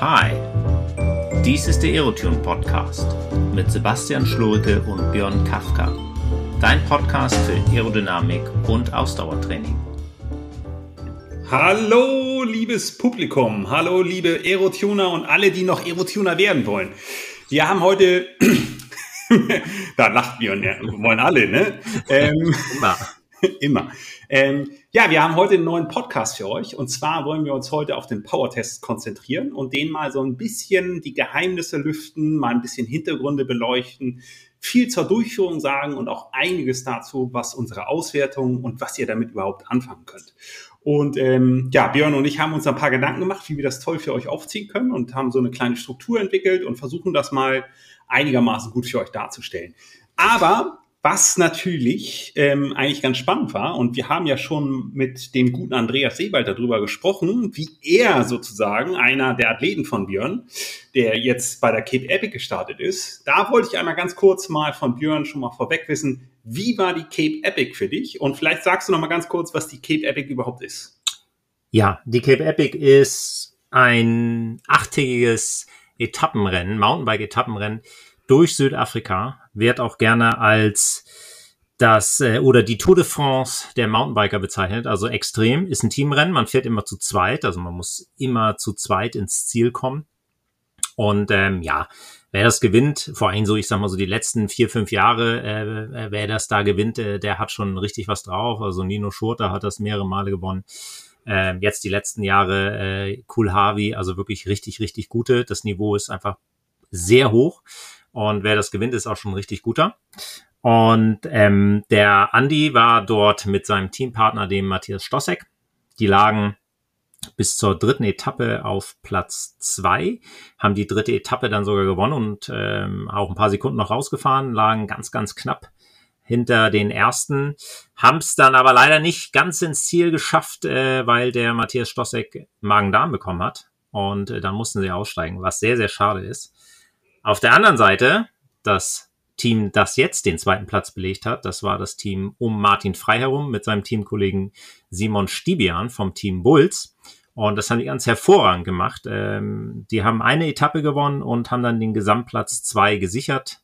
Hi, dies ist der Aerotune Podcast mit Sebastian Schlurke und Björn Kafka. Dein Podcast für Aerodynamik und Ausdauertraining. Hallo, liebes Publikum. Hallo, liebe Aerotuner und alle, die noch Aerotuner werden wollen. Wir haben heute, da lacht Björn, ja, wollen alle, ne? Ähm, Immer. Immer. Ähm, ja, wir haben heute einen neuen Podcast für euch. Und zwar wollen wir uns heute auf den Power-Test konzentrieren und den mal so ein bisschen die Geheimnisse lüften, mal ein bisschen Hintergründe beleuchten, viel zur Durchführung sagen und auch einiges dazu, was unsere Auswertung und was ihr damit überhaupt anfangen könnt. Und ähm, ja, Björn und ich haben uns ein paar Gedanken gemacht, wie wir das toll für euch aufziehen können und haben so eine kleine Struktur entwickelt und versuchen das mal einigermaßen gut für euch darzustellen. Aber was natürlich ähm, eigentlich ganz spannend war, und wir haben ja schon mit dem guten Andreas Sebald darüber gesprochen, wie er sozusagen, einer der Athleten von Björn, der jetzt bei der Cape Epic gestartet ist, da wollte ich einmal ganz kurz mal von Björn schon mal vorweg wissen, wie war die Cape Epic für dich? Und vielleicht sagst du noch mal ganz kurz, was die Cape Epic überhaupt ist. Ja, die Cape Epic ist ein achttägiges Etappenrennen, Mountainbike-Etappenrennen durch Südafrika wird auch gerne als das äh, oder die Tour de France der Mountainbiker bezeichnet. Also extrem ist ein Teamrennen. Man fährt immer zu zweit, also man muss immer zu zweit ins Ziel kommen. Und ähm, ja, wer das gewinnt, vor allem so, ich sag mal so die letzten vier, fünf Jahre, äh, wer das da gewinnt, äh, der hat schon richtig was drauf. Also Nino Schurter hat das mehrere Male gewonnen. Ähm, jetzt die letzten Jahre äh, Cool Harvey, also wirklich richtig, richtig gute. Das Niveau ist einfach sehr hoch. Und wer das gewinnt, ist auch schon ein richtig guter. Und ähm, der Andi war dort mit seinem Teampartner, dem Matthias Stossek. Die lagen bis zur dritten Etappe auf Platz zwei, haben die dritte Etappe dann sogar gewonnen und ähm, auch ein paar Sekunden noch rausgefahren, lagen ganz, ganz knapp hinter den ersten, haben es dann aber leider nicht ganz ins Ziel geschafft, äh, weil der Matthias Stossek Magen-Darm bekommen hat und äh, dann mussten sie aussteigen, was sehr, sehr schade ist. Auf der anderen Seite, das Team, das jetzt den zweiten Platz belegt hat, das war das Team um Martin Frei herum mit seinem Teamkollegen Simon Stibian vom Team Bulls. Und das haben die ganz hervorragend gemacht. Ähm, die haben eine Etappe gewonnen und haben dann den Gesamtplatz zwei gesichert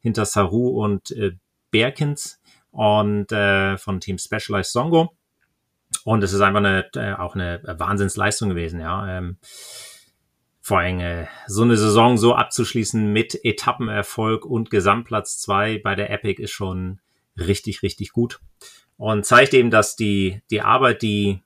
hinter Saru und äh, Berkins und äh, von Team Specialized Songo. Und es ist einfach eine, äh, auch eine Wahnsinnsleistung gewesen, ja. Ähm, vor allem äh, so eine Saison so abzuschließen mit Etappenerfolg und Gesamtplatz zwei bei der Epic ist schon richtig, richtig gut. Und zeigt eben, dass die, die Arbeit, die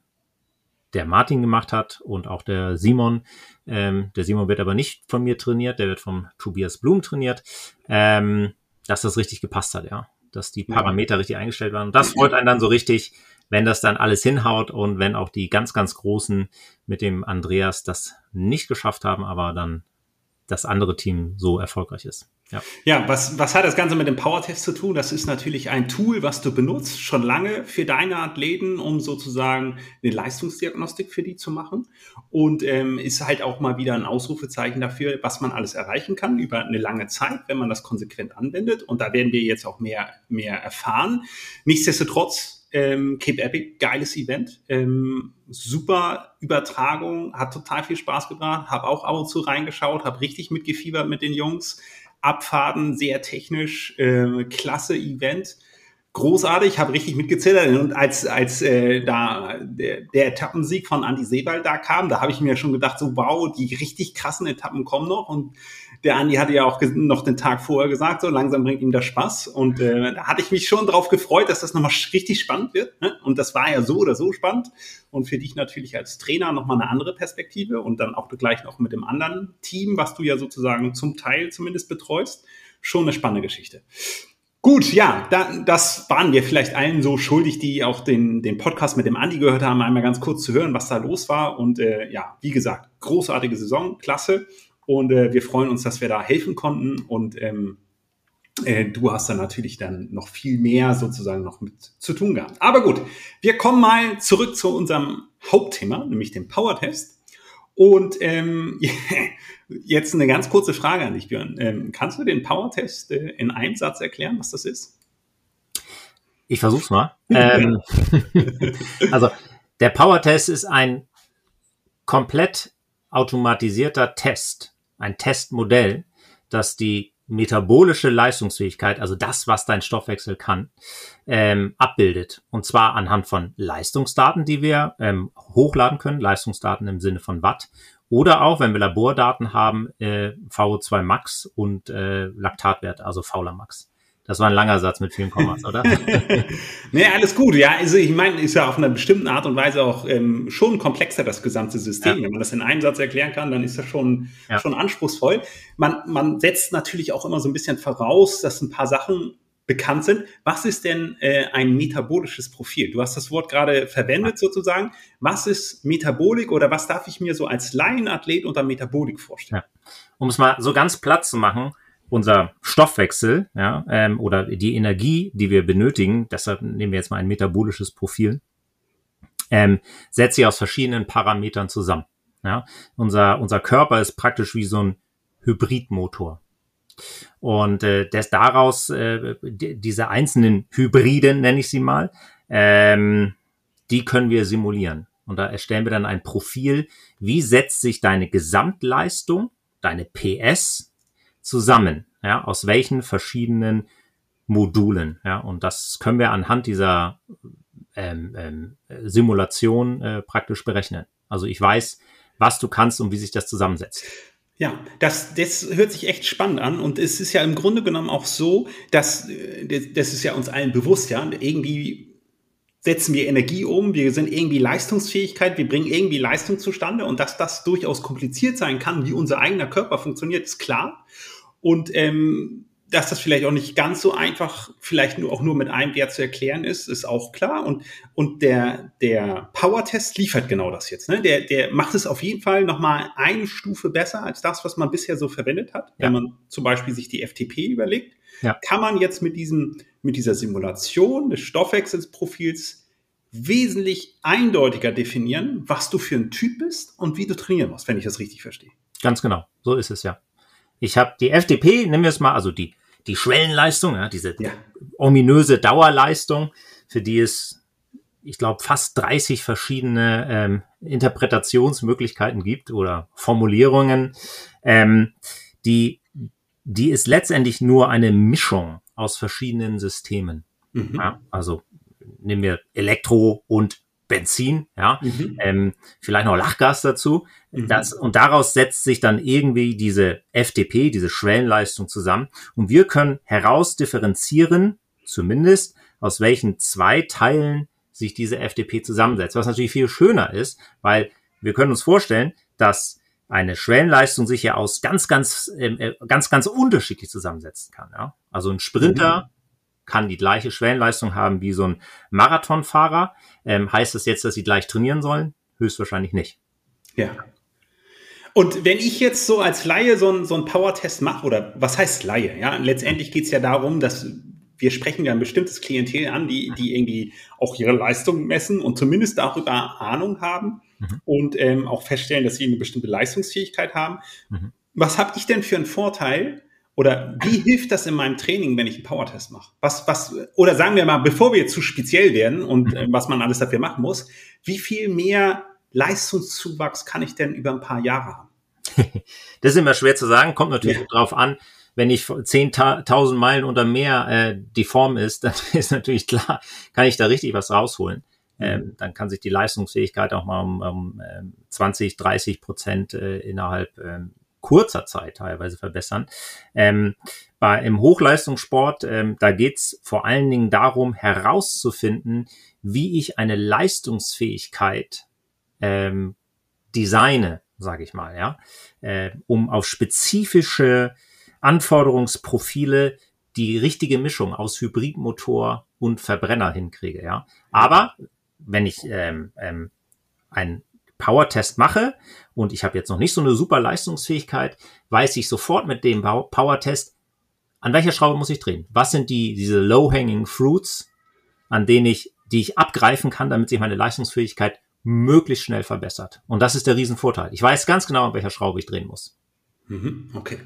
der Martin gemacht hat und auch der Simon, ähm, der Simon wird aber nicht von mir trainiert, der wird vom Tobias Blum trainiert, ähm, dass das richtig gepasst hat, ja. Dass die Parameter ja. richtig eingestellt waren. Und das freut einen dann so richtig, wenn das dann alles hinhaut und wenn auch die ganz, ganz Großen mit dem Andreas das nicht geschafft haben, aber dann das andere Team so erfolgreich ist. Ja, ja was, was hat das Ganze mit dem Power-Test zu tun? Das ist natürlich ein Tool, was du benutzt, schon lange für deine Athleten, um sozusagen eine Leistungsdiagnostik für die zu machen. Und ähm, ist halt auch mal wieder ein Ausrufezeichen dafür, was man alles erreichen kann über eine lange Zeit, wenn man das konsequent anwendet. Und da werden wir jetzt auch mehr, mehr erfahren. Nichtsdestotrotz ähm, Cape Epic, geiles Event. Ähm, super Übertragung, hat total viel Spaß gebracht. Habe auch ab und zu reingeschaut, habe richtig mitgefiebert mit den Jungs. Abfahrten, sehr technisch, äh, klasse Event. Großartig, habe richtig mitgezittert. Und als, als äh, da der, der Etappensieg von Andy Sebald da kam, da habe ich mir schon gedacht, so wow, die richtig krassen Etappen kommen noch. Und der Andi hatte ja auch noch den Tag vorher gesagt, so langsam bringt ihm das Spaß. Und äh, da hatte ich mich schon drauf gefreut, dass das nochmal richtig spannend wird. Ne? Und das war ja so oder so spannend. Und für dich natürlich als Trainer nochmal eine andere Perspektive und dann auch gleich noch mit dem anderen Team, was du ja sozusagen zum Teil zumindest betreust. Schon eine spannende Geschichte. Gut, ja, da, das waren wir vielleicht allen so schuldig, die auch den, den Podcast mit dem Andi gehört haben, einmal ganz kurz zu hören, was da los war. Und äh, ja, wie gesagt, großartige Saison, klasse. Und äh, wir freuen uns, dass wir da helfen konnten. Und ähm, äh, du hast dann natürlich dann noch viel mehr sozusagen noch mit zu tun gehabt. Aber gut, wir kommen mal zurück zu unserem Hauptthema, nämlich dem Power-Test. Und ähm, jetzt eine ganz kurze Frage an dich, Björn. Ähm, kannst du den Power-Test äh, in einem Satz erklären, was das ist? Ich versuch's mal. ähm, also der Power-Test ist ein komplett automatisierter Test, ein Testmodell, das die metabolische Leistungsfähigkeit, also das, was dein Stoffwechsel kann, ähm, abbildet. Und zwar anhand von Leistungsdaten, die wir ähm, hochladen können, Leistungsdaten im Sinne von Watt, oder auch, wenn wir Labordaten haben, äh, VO2 Max und äh, Laktatwert, also Fauler Max. Das war ein langer Satz mit vielen Kommas, oder? nee, alles gut. Ja, also ich meine, ist ja auf einer bestimmten Art und Weise auch ähm, schon komplexer, das gesamte System. Ja. Wenn man das in einem Satz erklären kann, dann ist das schon, ja. schon anspruchsvoll. Man, man setzt natürlich auch immer so ein bisschen voraus, dass ein paar Sachen bekannt sind. Was ist denn äh, ein metabolisches Profil? Du hast das Wort gerade verwendet sozusagen. Was ist Metabolik oder was darf ich mir so als Laienathlet unter Metabolik vorstellen? Ja. Um es mal so ganz platt zu machen, unser Stoffwechsel ja, ähm, oder die Energie, die wir benötigen, deshalb nehmen wir jetzt mal ein metabolisches Profil, ähm, setzt sich aus verschiedenen Parametern zusammen. Ja. Unser, unser Körper ist praktisch wie so ein Hybridmotor. Und äh, das daraus, äh, die, diese einzelnen Hybriden, nenne ich sie mal, ähm, die können wir simulieren. Und da erstellen wir dann ein Profil, wie setzt sich deine Gesamtleistung, deine PS, zusammen? Ja, aus welchen verschiedenen Modulen? Ja, und das können wir anhand dieser ähm, ähm, Simulation äh, praktisch berechnen. Also ich weiß, was du kannst und wie sich das zusammensetzt. Ja, das, das hört sich echt spannend an und es ist ja im Grunde genommen auch so, dass äh, das ist ja uns allen bewusst, ja, irgendwie setzen wir Energie um, wir sind irgendwie Leistungsfähigkeit, wir bringen irgendwie Leistung zustande und dass das durchaus kompliziert sein kann, wie unser eigener Körper funktioniert, ist klar. Und ähm, dass das vielleicht auch nicht ganz so einfach, vielleicht nur auch nur mit einem Wert zu erklären ist, ist auch klar. Und, und der, der Power-Test liefert genau das jetzt. Ne? Der, der macht es auf jeden Fall nochmal eine Stufe besser als das, was man bisher so verwendet hat. Ja. Wenn man zum Beispiel sich die FTP überlegt, ja. kann man jetzt mit diesem, mit dieser Simulation des Stoffwechselsprofils wesentlich eindeutiger definieren, was du für ein Typ bist und wie du trainieren musst, wenn ich das richtig verstehe. Ganz genau. So ist es ja. Ich habe die FDP, nehmen wir es mal, also die, die Schwellenleistung, ja, diese ja. ominöse Dauerleistung, für die es, ich glaube, fast 30 verschiedene ähm, Interpretationsmöglichkeiten gibt oder Formulierungen. Ähm, die, die ist letztendlich nur eine Mischung aus verschiedenen Systemen. Mhm. Ja, also nehmen wir Elektro und Benzin, ja, mhm. ähm, vielleicht noch Lachgas dazu. Mhm. Das, und daraus setzt sich dann irgendwie diese FDP, diese Schwellenleistung zusammen. Und wir können herausdifferenzieren, zumindest, aus welchen zwei Teilen sich diese FDP zusammensetzt. Was natürlich viel schöner ist, weil wir können uns vorstellen, dass eine Schwellenleistung sich ja aus ganz, ganz, ähm, äh, ganz, ganz unterschiedlich zusammensetzen kann. Ja? Also ein Sprinter mhm kann die gleiche Schwellenleistung haben wie so ein Marathonfahrer. Ähm, heißt das jetzt, dass sie gleich trainieren sollen? Höchstwahrscheinlich nicht. Ja. Und wenn ich jetzt so als Laie so einen so einen Power-Test mache, oder was heißt Laie? Ja, letztendlich geht es ja darum, dass wir sprechen ja ein bestimmtes Klientel an, die, die irgendwie auch ihre Leistung messen und zumindest darüber Ahnung haben mhm. und ähm, auch feststellen, dass sie eine bestimmte Leistungsfähigkeit haben. Mhm. Was habe ich denn für einen Vorteil, oder wie hilft das in meinem Training, wenn ich einen Power-Test mache? Was, was, oder sagen wir mal, bevor wir zu speziell werden und äh, was man alles dafür machen muss, wie viel mehr Leistungszuwachs kann ich denn über ein paar Jahre haben? das ist immer schwer zu sagen, kommt natürlich ja. drauf an. Wenn ich 10.000 Meilen unter Meer äh, die Form ist, dann ist natürlich klar, kann ich da richtig was rausholen. Mhm. Ähm, dann kann sich die Leistungsfähigkeit auch mal um, um 20, ähm, 30 Prozent äh, innerhalb ähm, kurzer Zeit teilweise verbessern. Ähm, bei, Im Hochleistungssport, ähm, da geht's vor allen Dingen darum, herauszufinden, wie ich eine Leistungsfähigkeit ähm, designe, sage ich mal, ja, äh, um auf spezifische Anforderungsprofile die richtige Mischung aus Hybridmotor und Verbrenner hinkriege, ja. Aber wenn ich ähm, ähm, ein Power-Test mache und ich habe jetzt noch nicht so eine super Leistungsfähigkeit, weiß ich sofort mit dem Power-Test, an welcher Schraube muss ich drehen? Was sind die, diese low-hanging fruits, an denen ich, die ich abgreifen kann, damit sich meine Leistungsfähigkeit möglichst schnell verbessert. Und das ist der Riesenvorteil. Ich weiß ganz genau, an welcher Schraube ich drehen muss. Mhm, okay.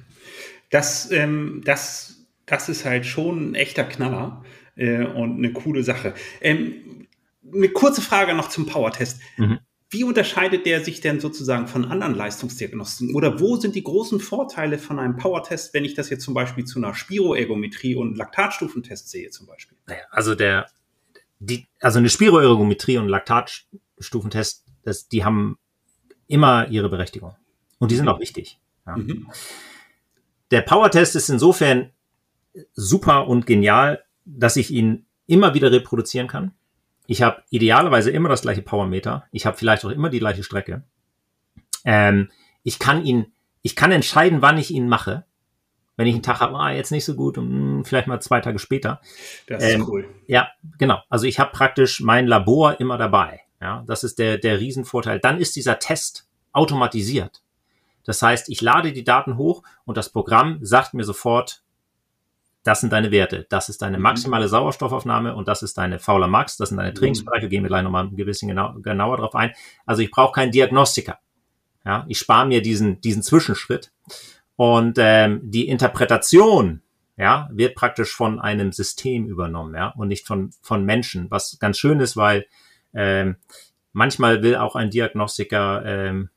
Das, ähm, das, das ist halt schon ein echter Knaller äh, und eine coole Sache. Ähm, eine kurze Frage noch zum Power-Test. Mhm wie unterscheidet der sich denn sozusagen von anderen Leistungsdiagnostiken? Oder wo sind die großen Vorteile von einem Power-Test, wenn ich das jetzt zum Beispiel zu einer Spiroergometrie und Laktatstufentest sehe zum Beispiel? Naja, also der, die, also eine Spiroergometrie und Laktatstufentest, das, die haben immer ihre Berechtigung. Und die sind auch wichtig. Ja. Mhm. Der Power-Test ist insofern super und genial, dass ich ihn immer wieder reproduzieren kann. Ich habe idealerweise immer das gleiche Powermeter. Ich habe vielleicht auch immer die gleiche Strecke. Ähm, ich kann ihn, ich kann entscheiden, wann ich ihn mache. Wenn ich einen Tag habe, ah, jetzt nicht so gut, und hm, vielleicht mal zwei Tage später. Das ist ähm, cool. Ja, genau. Also ich habe praktisch mein Labor immer dabei. Ja, das ist der, der Riesenvorteil. Dann ist dieser Test automatisiert. Das heißt, ich lade die Daten hoch und das Programm sagt mir sofort, das sind deine Werte, das ist deine mhm. maximale Sauerstoffaufnahme und das ist deine fauler Max, das sind deine mhm. Trainingsbereiche, gehen wir gleich nochmal ein bisschen genau, genauer drauf ein. Also ich brauche keinen Diagnostiker. Ja, ich spare mir diesen, diesen Zwischenschritt. Und ähm, die Interpretation ja, wird praktisch von einem System übernommen, ja, und nicht von, von Menschen, was ganz schön ist, weil ähm, manchmal will auch ein Diagnostiker ähm,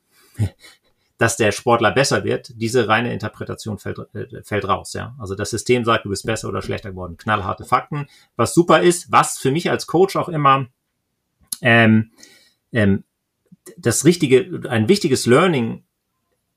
dass der Sportler besser wird, diese reine Interpretation fällt, äh, fällt raus. Ja? Also das System sagt, du bist besser oder schlechter geworden. Knallharte Fakten. Was super ist, was für mich als Coach auch immer ähm, ähm, das richtige, ein wichtiges Learning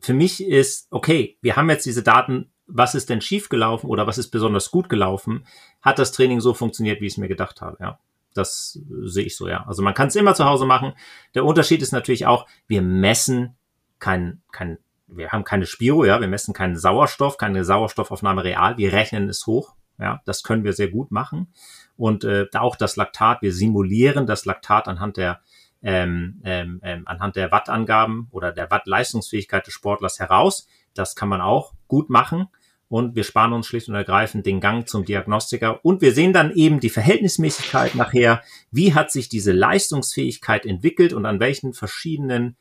für mich ist, okay, wir haben jetzt diese Daten, was ist denn schiefgelaufen oder was ist besonders gut gelaufen? Hat das Training so funktioniert, wie ich es mir gedacht habe? Ja, das sehe ich so, ja. Also man kann es immer zu Hause machen. Der Unterschied ist natürlich auch, wir messen kein, kein, wir haben keine Spiro, ja, wir messen keinen Sauerstoff, keine Sauerstoffaufnahme real, wir rechnen es hoch, ja, das können wir sehr gut machen. Und äh, auch das Laktat, wir simulieren das Laktat anhand der ähm, ähm, ähm, anhand der Wattangaben oder der Wattleistungsfähigkeit des Sportlers heraus. Das kann man auch gut machen. Und wir sparen uns schlicht und ergreifend den Gang zum Diagnostiker. Und wir sehen dann eben die Verhältnismäßigkeit nachher. Wie hat sich diese Leistungsfähigkeit entwickelt und an welchen verschiedenen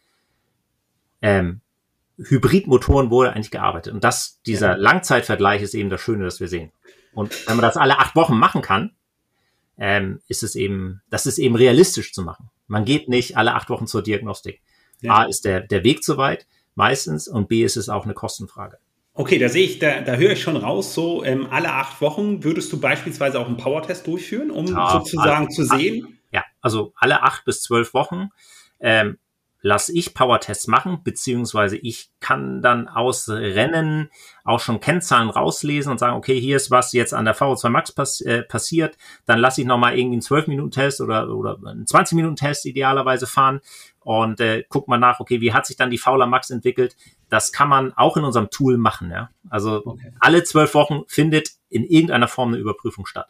ähm, Hybridmotoren wurde eigentlich gearbeitet. Und das, dieser ja. Langzeitvergleich ist eben das Schöne, das wir sehen. Und wenn man das alle acht Wochen machen kann, ähm, ist es eben, das ist eben realistisch zu machen. Man geht nicht alle acht Wochen zur Diagnostik. Ja. A ist der, der Weg zu weit, meistens, und B ist es auch eine Kostenfrage. Okay, da sehe ich, da, da höre ich schon raus, so ähm, alle acht Wochen würdest du beispielsweise auch einen Powertest durchführen, um ja, sozusagen alle, zu sehen? Ja, also alle acht bis zwölf Wochen. Ähm, lasse ich Powertests machen, beziehungsweise ich kann dann aus Rennen auch schon Kennzahlen rauslesen und sagen, okay, hier ist was jetzt an der VO2 Max pass äh, passiert, dann lasse ich nochmal irgendwie einen 12-Minuten-Test oder, oder einen 20-Minuten-Test idealerweise fahren und äh, guck mal nach, okay, wie hat sich dann die Fauler Max entwickelt. Das kann man auch in unserem Tool machen. Ja? Also okay. alle zwölf Wochen findet in irgendeiner Form eine Überprüfung statt.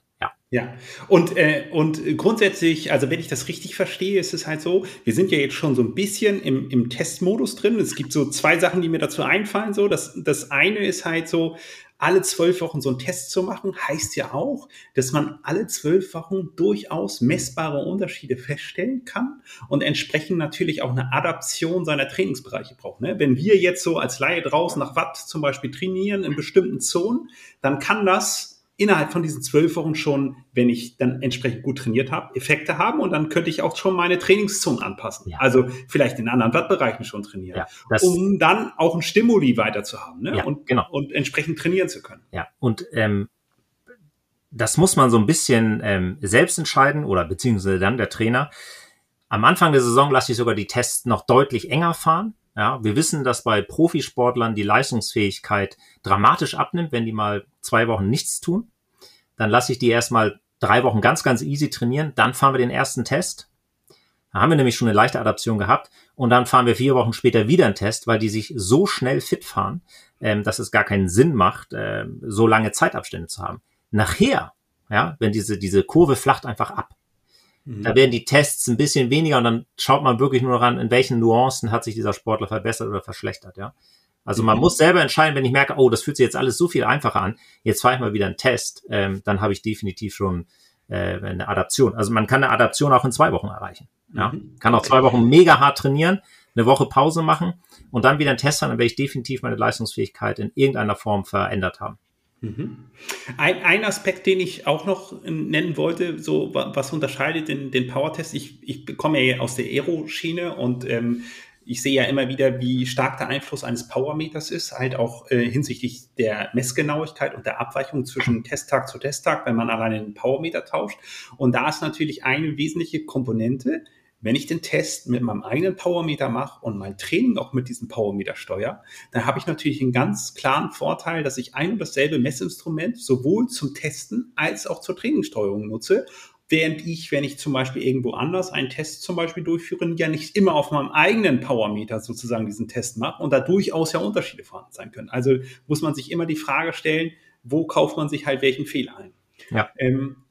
Ja. Und, äh, und grundsätzlich, also wenn ich das richtig verstehe, ist es halt so, wir sind ja jetzt schon so ein bisschen im, im Testmodus drin. Es gibt so zwei Sachen, die mir dazu einfallen. So, das, das eine ist halt so, alle zwölf Wochen so einen Test zu machen, heißt ja auch, dass man alle zwölf Wochen durchaus messbare Unterschiede feststellen kann und entsprechend natürlich auch eine Adaption seiner Trainingsbereiche braucht. Ne? Wenn wir jetzt so als Laie draußen nach Watt zum Beispiel trainieren in bestimmten Zonen, dann kann das innerhalb von diesen zwölf Wochen schon, wenn ich dann entsprechend gut trainiert habe, Effekte haben und dann könnte ich auch schon meine Trainingszonen anpassen. Ja. Also vielleicht in anderen Wattbereichen schon trainieren, ja, um dann auch ein Stimuli weiter zu haben ne? ja, und, genau. und entsprechend trainieren zu können. Ja, und ähm, das muss man so ein bisschen ähm, selbst entscheiden oder beziehungsweise dann der Trainer. Am Anfang der Saison lasse ich sogar die Tests noch deutlich enger fahren, ja, wir wissen, dass bei Profisportlern die Leistungsfähigkeit dramatisch abnimmt, wenn die mal zwei Wochen nichts tun. Dann lasse ich die erstmal drei Wochen ganz, ganz easy trainieren. Dann fahren wir den ersten Test. Da haben wir nämlich schon eine leichte Adaption gehabt. Und dann fahren wir vier Wochen später wieder einen Test, weil die sich so schnell fit fahren, ähm, dass es gar keinen Sinn macht, äh, so lange Zeitabstände zu haben. Nachher, ja, wenn diese, diese Kurve flacht einfach ab. Da mhm. werden die Tests ein bisschen weniger und dann schaut man wirklich nur noch an, in welchen Nuancen hat sich dieser Sportler verbessert oder verschlechtert, ja. Also man mhm. muss selber entscheiden, wenn ich merke, oh, das fühlt sich jetzt alles so viel einfacher an, jetzt fahre ich mal wieder einen Test, ähm, dann habe ich definitiv schon äh, eine Adaption. Also man kann eine Adaption auch in zwei Wochen erreichen. Ja? Mhm. Kann auch zwei Wochen mega hart trainieren, eine Woche Pause machen und dann wieder einen Test haben, dann werde ich definitiv meine Leistungsfähigkeit in irgendeiner Form verändert haben. Mhm. Ein, ein Aspekt, den ich auch noch nennen wollte, so was unterscheidet den, den Power-Test, ich, ich komme ja aus der Aero-Schiene und ähm, ich sehe ja immer wieder, wie stark der Einfluss eines Powermeters ist, halt auch äh, hinsichtlich der Messgenauigkeit und der Abweichung zwischen Testtag zu Testtag, wenn man alleine den Powermeter tauscht. Und da ist natürlich eine wesentliche Komponente, wenn ich den Test mit meinem eigenen Powermeter mache und mein Training auch mit diesem Powermeter steuere, dann habe ich natürlich einen ganz klaren Vorteil, dass ich ein und dasselbe Messinstrument sowohl zum Testen als auch zur Trainingssteuerung nutze. Während ich, wenn ich zum Beispiel irgendwo anders einen Test zum Beispiel durchführe, ja nicht immer auf meinem eigenen Powermeter sozusagen diesen Test mache und da durchaus ja Unterschiede vorhanden sein können. Also muss man sich immer die Frage stellen, wo kauft man sich halt welchen Fehler ein? Ja. Ähm,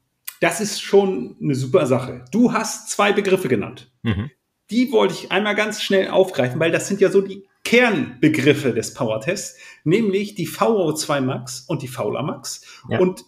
das ist schon eine super Sache. Du hast zwei Begriffe genannt. Mhm. Die wollte ich einmal ganz schnell aufgreifen, weil das sind ja so die Kernbegriffe des Power-Tests, nämlich die VO2 Max und die Fauler Max. Ja. Und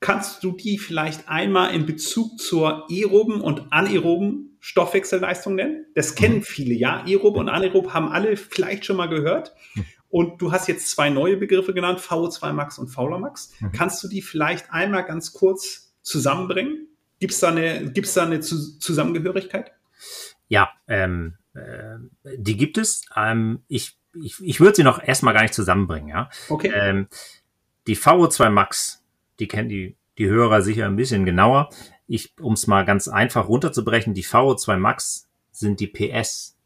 kannst du die vielleicht einmal in Bezug zur aeroben und anaeroben Stoffwechselleistung nennen? Das kennen mhm. viele, ja. Aerob und anaerob haben alle vielleicht schon mal gehört. Mhm. Und du hast jetzt zwei neue Begriffe genannt, VO2 Max und Fauler Max. Mhm. Kannst du die vielleicht einmal ganz kurz zusammenbringen? Gibt es da eine, gibt's da eine Zusammengehörigkeit? Ja, ähm, äh, die gibt es. Ähm, ich ich, ich würde sie noch erstmal gar nicht zusammenbringen. Ja? Okay. Ähm, die VO2 Max, die kennen die, die Hörer sicher ein bisschen genauer. Ich, um es mal ganz einfach runterzubrechen, die VO2 Max sind die PS,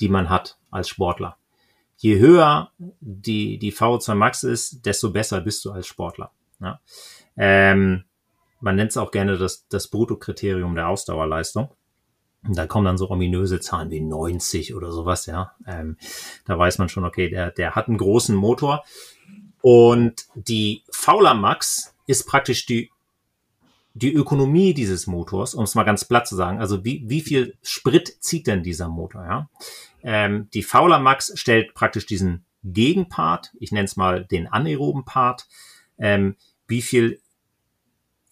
die man hat als Sportler. Je höher die, die VO2 Max ist, desto besser bist du als Sportler. Ja? Ähm, man nennt es auch gerne das, das Bruttokriterium der Ausdauerleistung. Und da kommen dann so ominöse Zahlen wie 90 oder sowas, ja. Ähm, da weiß man schon, okay, der, der hat einen großen Motor. Und die Fauler Max ist praktisch die, die Ökonomie dieses Motors, um es mal ganz platt zu sagen. Also wie, wie viel Sprit zieht denn dieser Motor, ja? Ähm, die Fauler Max stellt praktisch diesen Gegenpart, ich nenne es mal den anaeroben Part, ähm, wie viel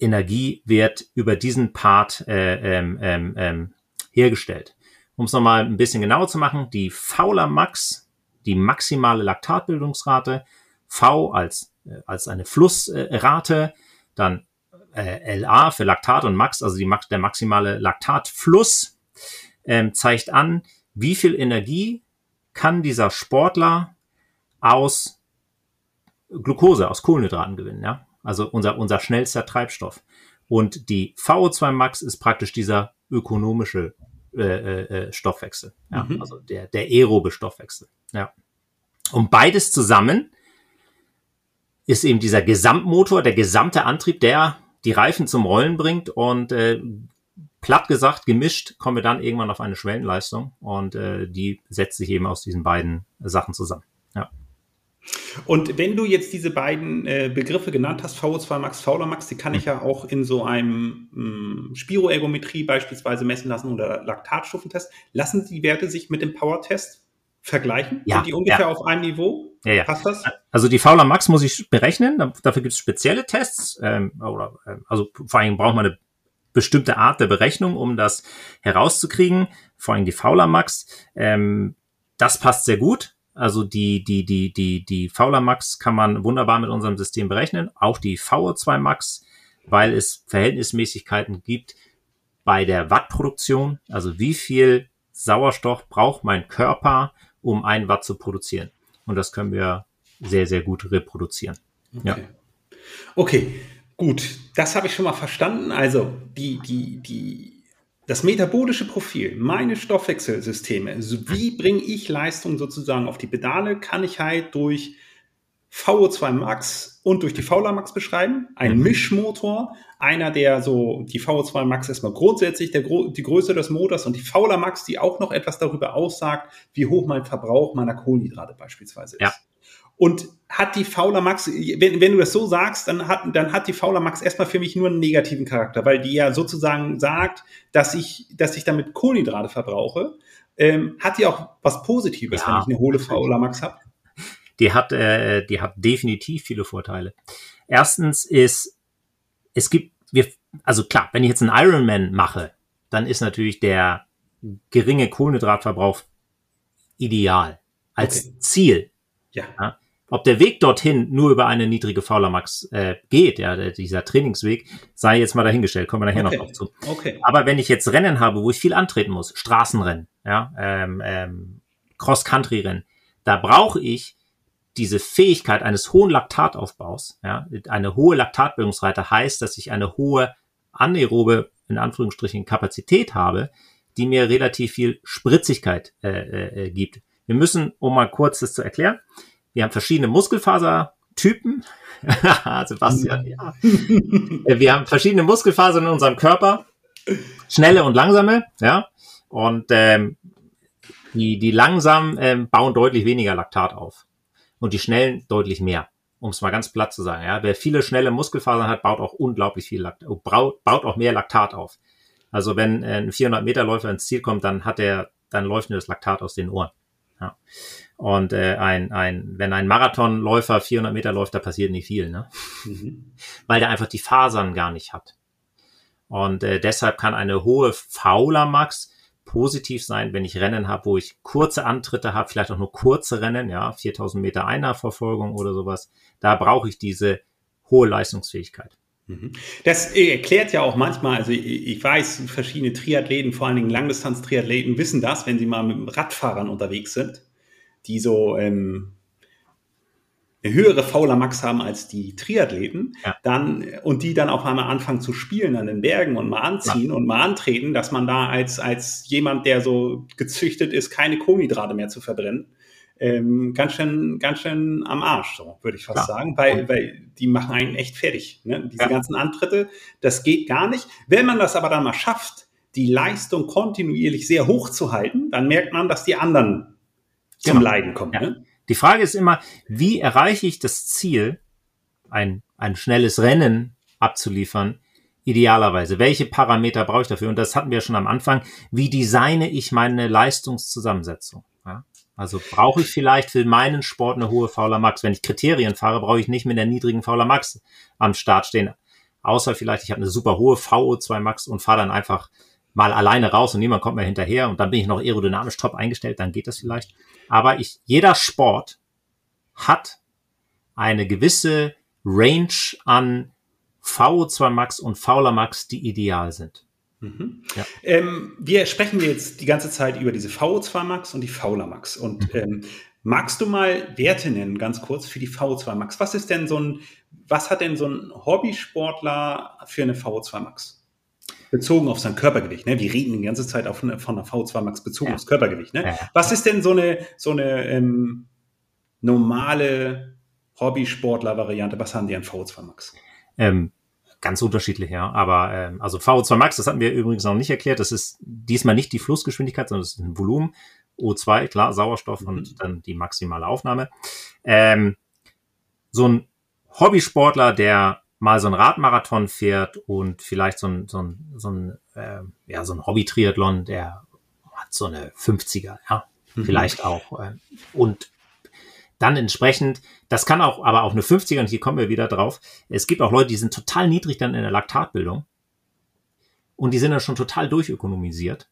Energie wird über diesen Part äh, ähm, ähm, ähm, hergestellt. Um es nochmal ein bisschen genauer zu machen, die Fauler Max, die maximale Laktatbildungsrate, V als, äh, als eine Flussrate, dann äh, LA für Laktat und Max, also die, der maximale Laktatfluss, ähm, zeigt an, wie viel Energie kann dieser Sportler aus Glucose, aus Kohlenhydraten gewinnen. Ja? Also unser, unser schnellster Treibstoff. Und die VO2 Max ist praktisch dieser ökonomische äh, äh, äh, Stoffwechsel, ja, mhm. also der, der aerobe Stoffwechsel. Ja. Und beides zusammen ist eben dieser Gesamtmotor, der gesamte Antrieb, der die Reifen zum Rollen bringt und äh, platt gesagt, gemischt, kommen wir dann irgendwann auf eine Schwellenleistung und äh, die setzt sich eben aus diesen beiden Sachen zusammen. Und wenn du jetzt diese beiden äh, Begriffe genannt hast, VO2 Max, Fauler Max, die kann ich ja auch in so einem ähm, Spiroergometrie beispielsweise messen lassen oder Laktatstufentest. Lassen die Werte sich mit dem Power-Test vergleichen? Ja, Sind die ungefähr ja. auf einem Niveau? Ja, ja. Passt das? Also die Fauler Max muss ich berechnen. Dafür gibt es spezielle Tests. Ähm, oder, äh, also vor allem braucht man eine bestimmte Art der Berechnung, um das herauszukriegen. Vor allem die Fauler Max. Ähm, das passt sehr gut. Also die, die, die, die, die Fauler Max kann man wunderbar mit unserem System berechnen. Auch die VO2 Max, weil es Verhältnismäßigkeiten gibt bei der Wattproduktion. Also wie viel Sauerstoff braucht mein Körper, um ein Watt zu produzieren? Und das können wir sehr, sehr gut reproduzieren. Okay. Ja. Okay, gut. Das habe ich schon mal verstanden. Also die, die, die das metabolische Profil, meine Stoffwechselsysteme, also wie bringe ich Leistung sozusagen auf die Pedale, kann ich halt durch VO2 Max und durch die Fauler Max beschreiben. Ein mhm. Mischmotor, einer, der so, die VO2 Max erstmal grundsätzlich der, die Größe des Motors und die Fauler Max, die auch noch etwas darüber aussagt, wie hoch mein Verbrauch meiner Kohlenhydrate beispielsweise ist. Ja. Und hat die Fauler Max, wenn, wenn du das so sagst, dann hat, dann hat die Fauler Max erstmal für mich nur einen negativen Charakter, weil die ja sozusagen sagt, dass ich, dass ich damit Kohlenhydrate verbrauche. Ähm, hat die auch was Positives, ja. wenn ich eine hohle Fauler Max habe? Die hat, äh, die hat definitiv viele Vorteile. Erstens ist, es gibt, wir, also klar, wenn ich jetzt einen Ironman mache, dann ist natürlich der geringe Kohlenhydratverbrauch ideal als okay. Ziel. Ja. ja Ob der Weg dorthin nur über eine niedrige Fauler Max äh, geht, ja, dieser Trainingsweg, sei jetzt mal dahingestellt, kommen wir nachher okay. noch drauf zu. Okay. Aber wenn ich jetzt Rennen habe, wo ich viel antreten muss, Straßenrennen, ja, ähm, ähm, Cross-Country-Rennen, da brauche ich diese Fähigkeit eines hohen Laktataufbaus, ja, eine hohe Laktatbildungsrate heißt, dass ich eine hohe anaerobe, in Anführungsstrichen, Kapazität habe, die mir relativ viel Spritzigkeit äh, äh, äh gibt. Wir müssen, um mal kurz das zu erklären, wir haben verschiedene Muskelfasertypen. Sebastian, ja. Wir haben verschiedene Muskelfasern in unserem Körper. Schnelle und langsame, ja. Und ähm, die, die langsamen ähm, bauen deutlich weniger Laktat auf. Und die schnellen deutlich mehr. Um es mal ganz platt zu sagen. Ja. Wer viele schnelle Muskelfasern hat, baut auch unglaublich viel Laktat, baut, baut auch mehr Laktat auf. Also wenn ein 400 Meter Läufer ins Ziel kommt, dann hat er, dann läuft nur das Laktat aus den Ohren. Ja. Und äh, ein, ein, wenn ein Marathonläufer 400 Meter läuft, da passiert nicht viel, ne? Mhm. Weil der einfach die Fasern gar nicht hat. Und äh, deshalb kann eine hohe Fauler Max positiv sein, wenn ich Rennen habe, wo ich kurze Antritte habe, vielleicht auch nur kurze Rennen, ja, 4000 Meter Einnahverfolgung oder sowas. Da brauche ich diese hohe Leistungsfähigkeit. Mhm. Das erklärt ja auch manchmal, also ich weiß, verschiedene Triathleten, vor allen Dingen Langdistanz-Triathleten, wissen das, wenn sie mal mit Radfahrern unterwegs sind, die so ähm, eine höhere Fauler Max haben als die Triathleten, ja. dann und die dann auf einmal anfangen zu spielen an den Bergen und mal anziehen ja. und mal antreten, dass man da als als jemand, der so gezüchtet ist, keine Kohlenhydrate mehr zu verbrennen, ähm, ganz schön, ganz schön am Arsch, so würde ich fast ja. sagen, weil, weil die machen einen echt fertig. Ne? Diese ganzen Antritte, das geht gar nicht. Wenn man das aber dann mal schafft, die Leistung kontinuierlich sehr hoch zu halten, dann merkt man, dass die anderen zum genau. Leiden kommen. Ja. Ne? Die Frage ist immer, wie erreiche ich das Ziel, ein, ein schnelles Rennen abzuliefern, idealerweise? Welche Parameter brauche ich dafür? Und das hatten wir schon am Anfang. Wie designe ich meine Leistungszusammensetzung? Ja? Also brauche ich vielleicht für meinen Sport eine hohe Fauler Max. Wenn ich Kriterien fahre, brauche ich nicht mit der niedrigen Fauler Max am Start stehen. Außer vielleicht, ich habe eine super hohe VO2 Max und fahre dann einfach mal alleine raus und niemand kommt mehr hinterher und dann bin ich noch aerodynamisch top eingestellt, dann geht das vielleicht. Aber ich, jeder Sport hat eine gewisse Range an VO2 Max und Fauler Max, die ideal sind. Mhm. Ja. Ähm, wir sprechen jetzt die ganze Zeit über diese VO2 Max und die Fauler Max. Und mhm. ähm, magst du mal Werte nennen, ganz kurz, für die VO2 Max? Was ist denn so ein, was hat denn so ein Hobbysportler für eine VO2 Max? Bezogen auf sein Körpergewicht, ne? Wir reden die ganze Zeit auf von einer VO2 Max bezogen ja. aufs Körpergewicht, ne? Ja. Was ist denn so eine, so eine ähm, normale Hobbysportler-Variante? Was haben die an VO2 Max? Ähm, ganz unterschiedlich, ja. Aber ähm, also VO2 Max, das hatten wir übrigens noch nicht erklärt. Das ist diesmal nicht die Flussgeschwindigkeit, sondern es ist ein Volumen. O2, klar, Sauerstoff mhm. und dann die maximale Aufnahme. Ähm, so ein Hobbysportler, der mal so ein Radmarathon fährt und vielleicht so ein, so ein, so ein, äh, ja, so ein Hobby-Triathlon, der hat so eine 50er, ja, mhm. vielleicht auch. Äh, und dann entsprechend, das kann auch, aber auch eine 50er, und hier kommen wir wieder drauf, es gibt auch Leute, die sind total niedrig dann in der Laktatbildung und die sind dann schon total durchökonomisiert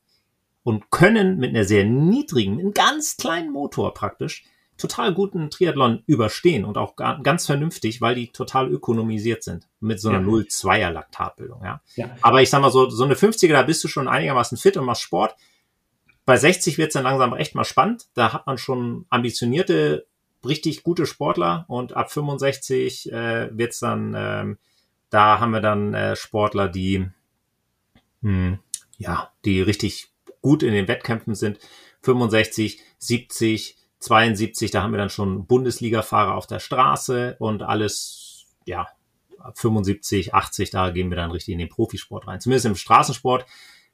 und können mit einer sehr niedrigen, einem ganz kleinen Motor praktisch, total guten Triathlon überstehen und auch ganz vernünftig, weil die total ökonomisiert sind mit so einer ja. 0,2er Laktatbildung. Ja. ja. Aber ich sag mal so, so eine 50er, da bist du schon einigermaßen fit und machst Sport. Bei 60 wird's dann langsam echt mal spannend. Da hat man schon ambitionierte richtig gute Sportler und ab 65 äh, wird's dann, ähm, da haben wir dann äh, Sportler, die mh, hm, ja, die richtig gut in den Wettkämpfen sind. 65, 70, 72, da haben wir dann schon Bundesliga-Fahrer auf der Straße und alles, ja, ab 75, 80, da gehen wir dann richtig in den Profisport rein. Zumindest im Straßensport.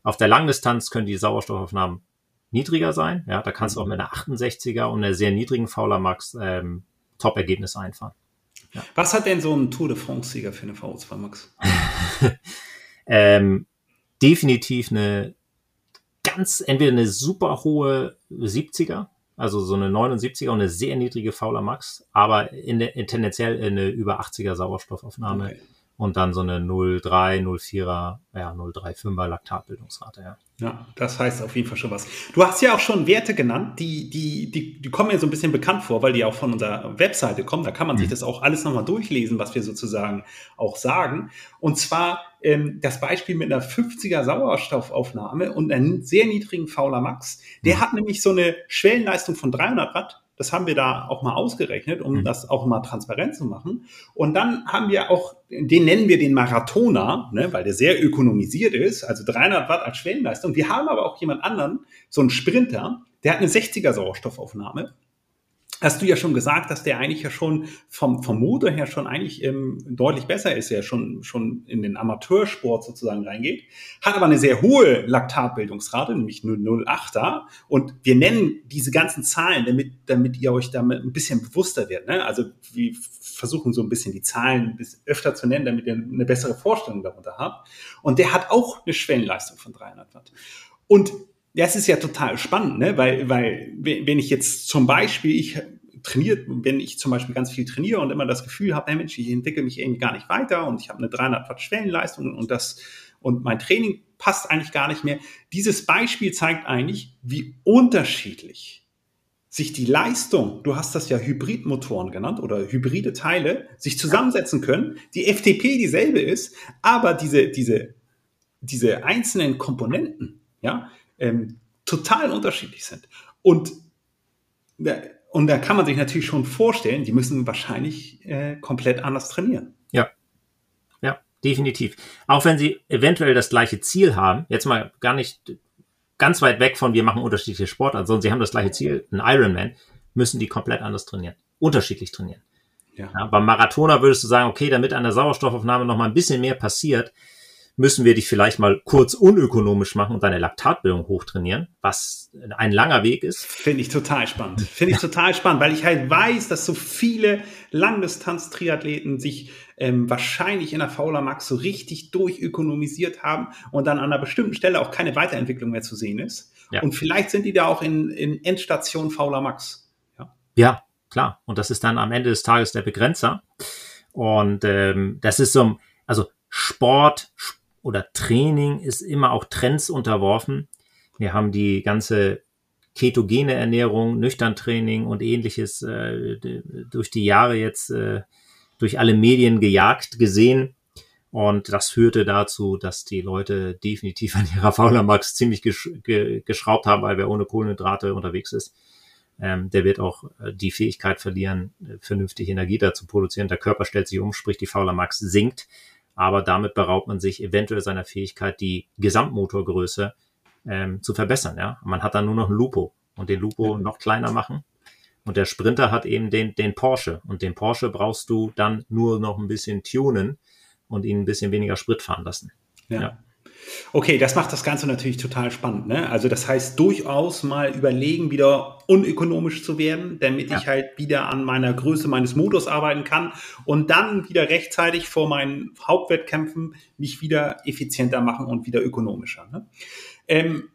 Auf der Langdistanz können die Sauerstoffaufnahmen niedriger sein. Ja, da kannst du auch mit einer 68er und einer sehr niedrigen Fauler Max ähm, Top-Ergebnis einfahren. Ja. Was hat denn so ein Tour de France-Sieger für eine VO2 Max? ähm, definitiv eine ganz, entweder eine super hohe 70er, also so eine 79er und eine sehr niedrige Fauler Max, aber in der, in tendenziell eine über 80er Sauerstoffaufnahme. Okay. Und dann so eine 0,3, 0,4er, ja, 0,35er Laktatbildungsrate, ja. Ja, das heißt auf jeden Fall schon was. Du hast ja auch schon Werte genannt, die, die, die, die kommen mir so ein bisschen bekannt vor, weil die auch von unserer Webseite kommen. Da kann man mhm. sich das auch alles nochmal durchlesen, was wir sozusagen auch sagen. Und zwar ähm, das Beispiel mit einer 50er Sauerstoffaufnahme und einem sehr niedrigen Fauler Max. Der mhm. hat nämlich so eine Schwellenleistung von 300 Watt das haben wir da auch mal ausgerechnet, um mhm. das auch mal transparent zu machen. Und dann haben wir auch, den nennen wir den Marathoner, ne, weil der sehr ökonomisiert ist, also 300 Watt als Schwellenleistung. Wir haben aber auch jemand anderen, so einen Sprinter, der hat eine 60er Sauerstoffaufnahme hast du ja schon gesagt, dass der eigentlich ja schon vom, vom Motor her schon eigentlich ähm, deutlich besser ist, ja schon, schon in den Amateursport sozusagen reingeht, hat aber eine sehr hohe Laktatbildungsrate, nämlich 0,08er. Und wir nennen diese ganzen Zahlen, damit, damit ihr euch damit ein bisschen bewusster werdet. Ne? Also wir versuchen so ein bisschen die Zahlen ein bisschen öfter zu nennen, damit ihr eine bessere Vorstellung darunter habt. Und der hat auch eine Schwellenleistung von 300 Watt. Und das ist ja total spannend, ne? weil, weil wenn ich jetzt zum Beispiel, ich trainiert, wenn ich zum Beispiel ganz viel trainiere und immer das Gefühl habe, hey Mensch, ich entwickle mich irgendwie gar nicht weiter und ich habe eine 300 Watt Schwellenleistung und das und mein Training passt eigentlich gar nicht mehr. Dieses Beispiel zeigt eigentlich, wie unterschiedlich sich die Leistung, du hast das ja Hybridmotoren genannt oder hybride Teile, sich zusammensetzen können, die FTP dieselbe ist, aber diese, diese, diese einzelnen Komponenten, ja, ähm, total unterschiedlich sind. Und, und da kann man sich natürlich schon vorstellen, die müssen wahrscheinlich äh, komplett anders trainieren. Ja. Ja, definitiv. Auch wenn sie eventuell das gleiche Ziel haben, jetzt mal gar nicht ganz weit weg von wir machen unterschiedliche Sportarten, sondern sie haben das gleiche Ziel, ein Ironman, müssen die komplett anders trainieren. Unterschiedlich trainieren. Ja. Ja, beim Marathoner würdest du sagen, okay, damit an der Sauerstoffaufnahme noch mal ein bisschen mehr passiert, müssen wir dich vielleicht mal kurz unökonomisch machen und deine Laktatbildung hochtrainieren, was ein langer Weg ist. Finde ich total spannend. Finde ich total spannend, weil ich halt weiß, dass so viele Langdistanz-Triathleten sich ähm, wahrscheinlich in der Fauler Max so richtig durchökonomisiert haben und dann an einer bestimmten Stelle auch keine Weiterentwicklung mehr zu sehen ist. Ja. Und vielleicht sind die da auch in, in Endstation Fauler Max. Ja. ja, klar. Und das ist dann am Ende des Tages der Begrenzer. Und ähm, das ist so, also Sport, Sport oder Training ist immer auch Trends unterworfen. Wir haben die ganze ketogene Ernährung, nüchtern Training und ähnliches äh, durch die Jahre jetzt äh, durch alle Medien gejagt gesehen. Und das führte dazu, dass die Leute definitiv an ihrer Faulermax ziemlich gesch ge geschraubt haben, weil wer ohne Kohlenhydrate unterwegs ist, ähm, der wird auch äh, die Fähigkeit verlieren, äh, vernünftig Energie dazu produzieren. Der Körper stellt sich um, sprich die Faulermax sinkt aber damit beraubt man sich eventuell seiner Fähigkeit, die Gesamtmotorgröße ähm, zu verbessern. Ja? Man hat dann nur noch ein Lupo und den Lupo noch kleiner machen. Und der Sprinter hat eben den, den Porsche. Und den Porsche brauchst du dann nur noch ein bisschen tunen und ihn ein bisschen weniger Sprit fahren lassen. ja. ja. Okay, das macht das Ganze natürlich total spannend. Ne? Also das heißt durchaus mal überlegen, wieder unökonomisch zu werden, damit ja. ich halt wieder an meiner Größe meines Motors arbeiten kann und dann wieder rechtzeitig vor meinen Hauptwettkämpfen mich wieder effizienter machen und wieder ökonomischer. Ne? Ähm,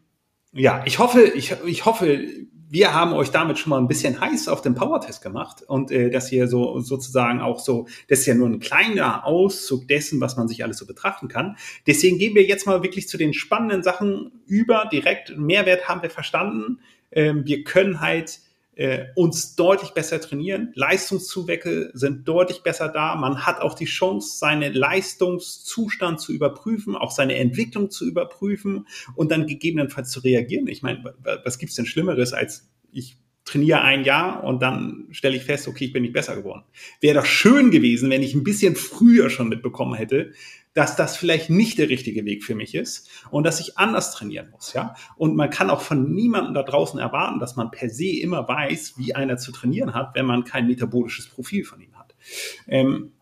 ja, ich hoffe, ich, ich hoffe, wir haben euch damit schon mal ein bisschen heiß auf den Power-Test gemacht und äh, dass ihr so sozusagen auch so, das ist ja nur ein kleiner Auszug dessen, was man sich alles so betrachten kann. Deswegen gehen wir jetzt mal wirklich zu den spannenden Sachen über. Direkt Mehrwert haben wir verstanden. Ähm, wir können halt äh, uns deutlich besser trainieren. Leistungszuwäcke sind deutlich besser da. Man hat auch die Chance, seinen Leistungszustand zu überprüfen, auch seine Entwicklung zu überprüfen und dann gegebenenfalls zu reagieren. Ich meine, was gibt's denn Schlimmeres als ich trainiere ein Jahr und dann stelle ich fest, okay, ich bin nicht besser geworden. Wäre doch schön gewesen, wenn ich ein bisschen früher schon mitbekommen hätte, dass das vielleicht nicht der richtige Weg für mich ist und dass ich anders trainieren muss, ja. Und man kann auch von niemandem da draußen erwarten, dass man per se immer weiß, wie einer zu trainieren hat, wenn man kein metabolisches Profil von ihm hat. Ähm,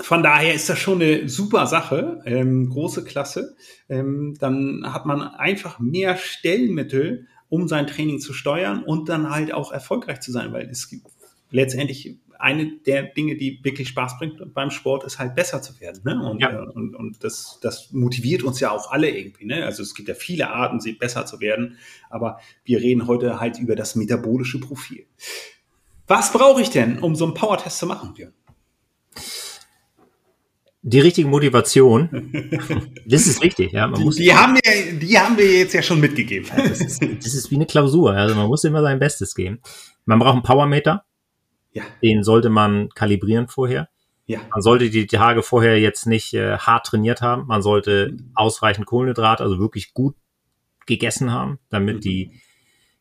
von daher ist das schon eine super Sache, ähm, große Klasse. Ähm, dann hat man einfach mehr Stellmittel, um sein Training zu steuern und dann halt auch erfolgreich zu sein, weil es gibt letztendlich eine der Dinge, die wirklich Spaß bringt beim Sport, ist halt besser zu werden. Ne? Und, ja. äh, und, und das, das motiviert uns ja auch alle irgendwie. Ne? Also es gibt ja viele Arten, sie besser zu werden, aber wir reden heute halt über das metabolische Profil. Was brauche ich denn, um so einen Power-Test zu machen, Björn? die richtige Motivation. das ist wichtig, ja. Man die, muss die, haben wir, die haben wir jetzt ja schon mitgegeben. Ja, das, ist, das, ist, wie eine Klausur. Also man muss immer sein Bestes geben. Man braucht einen Powermeter. Ja. Den sollte man kalibrieren vorher. Ja. Man sollte die Tage vorher jetzt nicht äh, hart trainiert haben. Man sollte mhm. ausreichend Kohlenhydrat, also wirklich gut gegessen haben, damit mhm. die,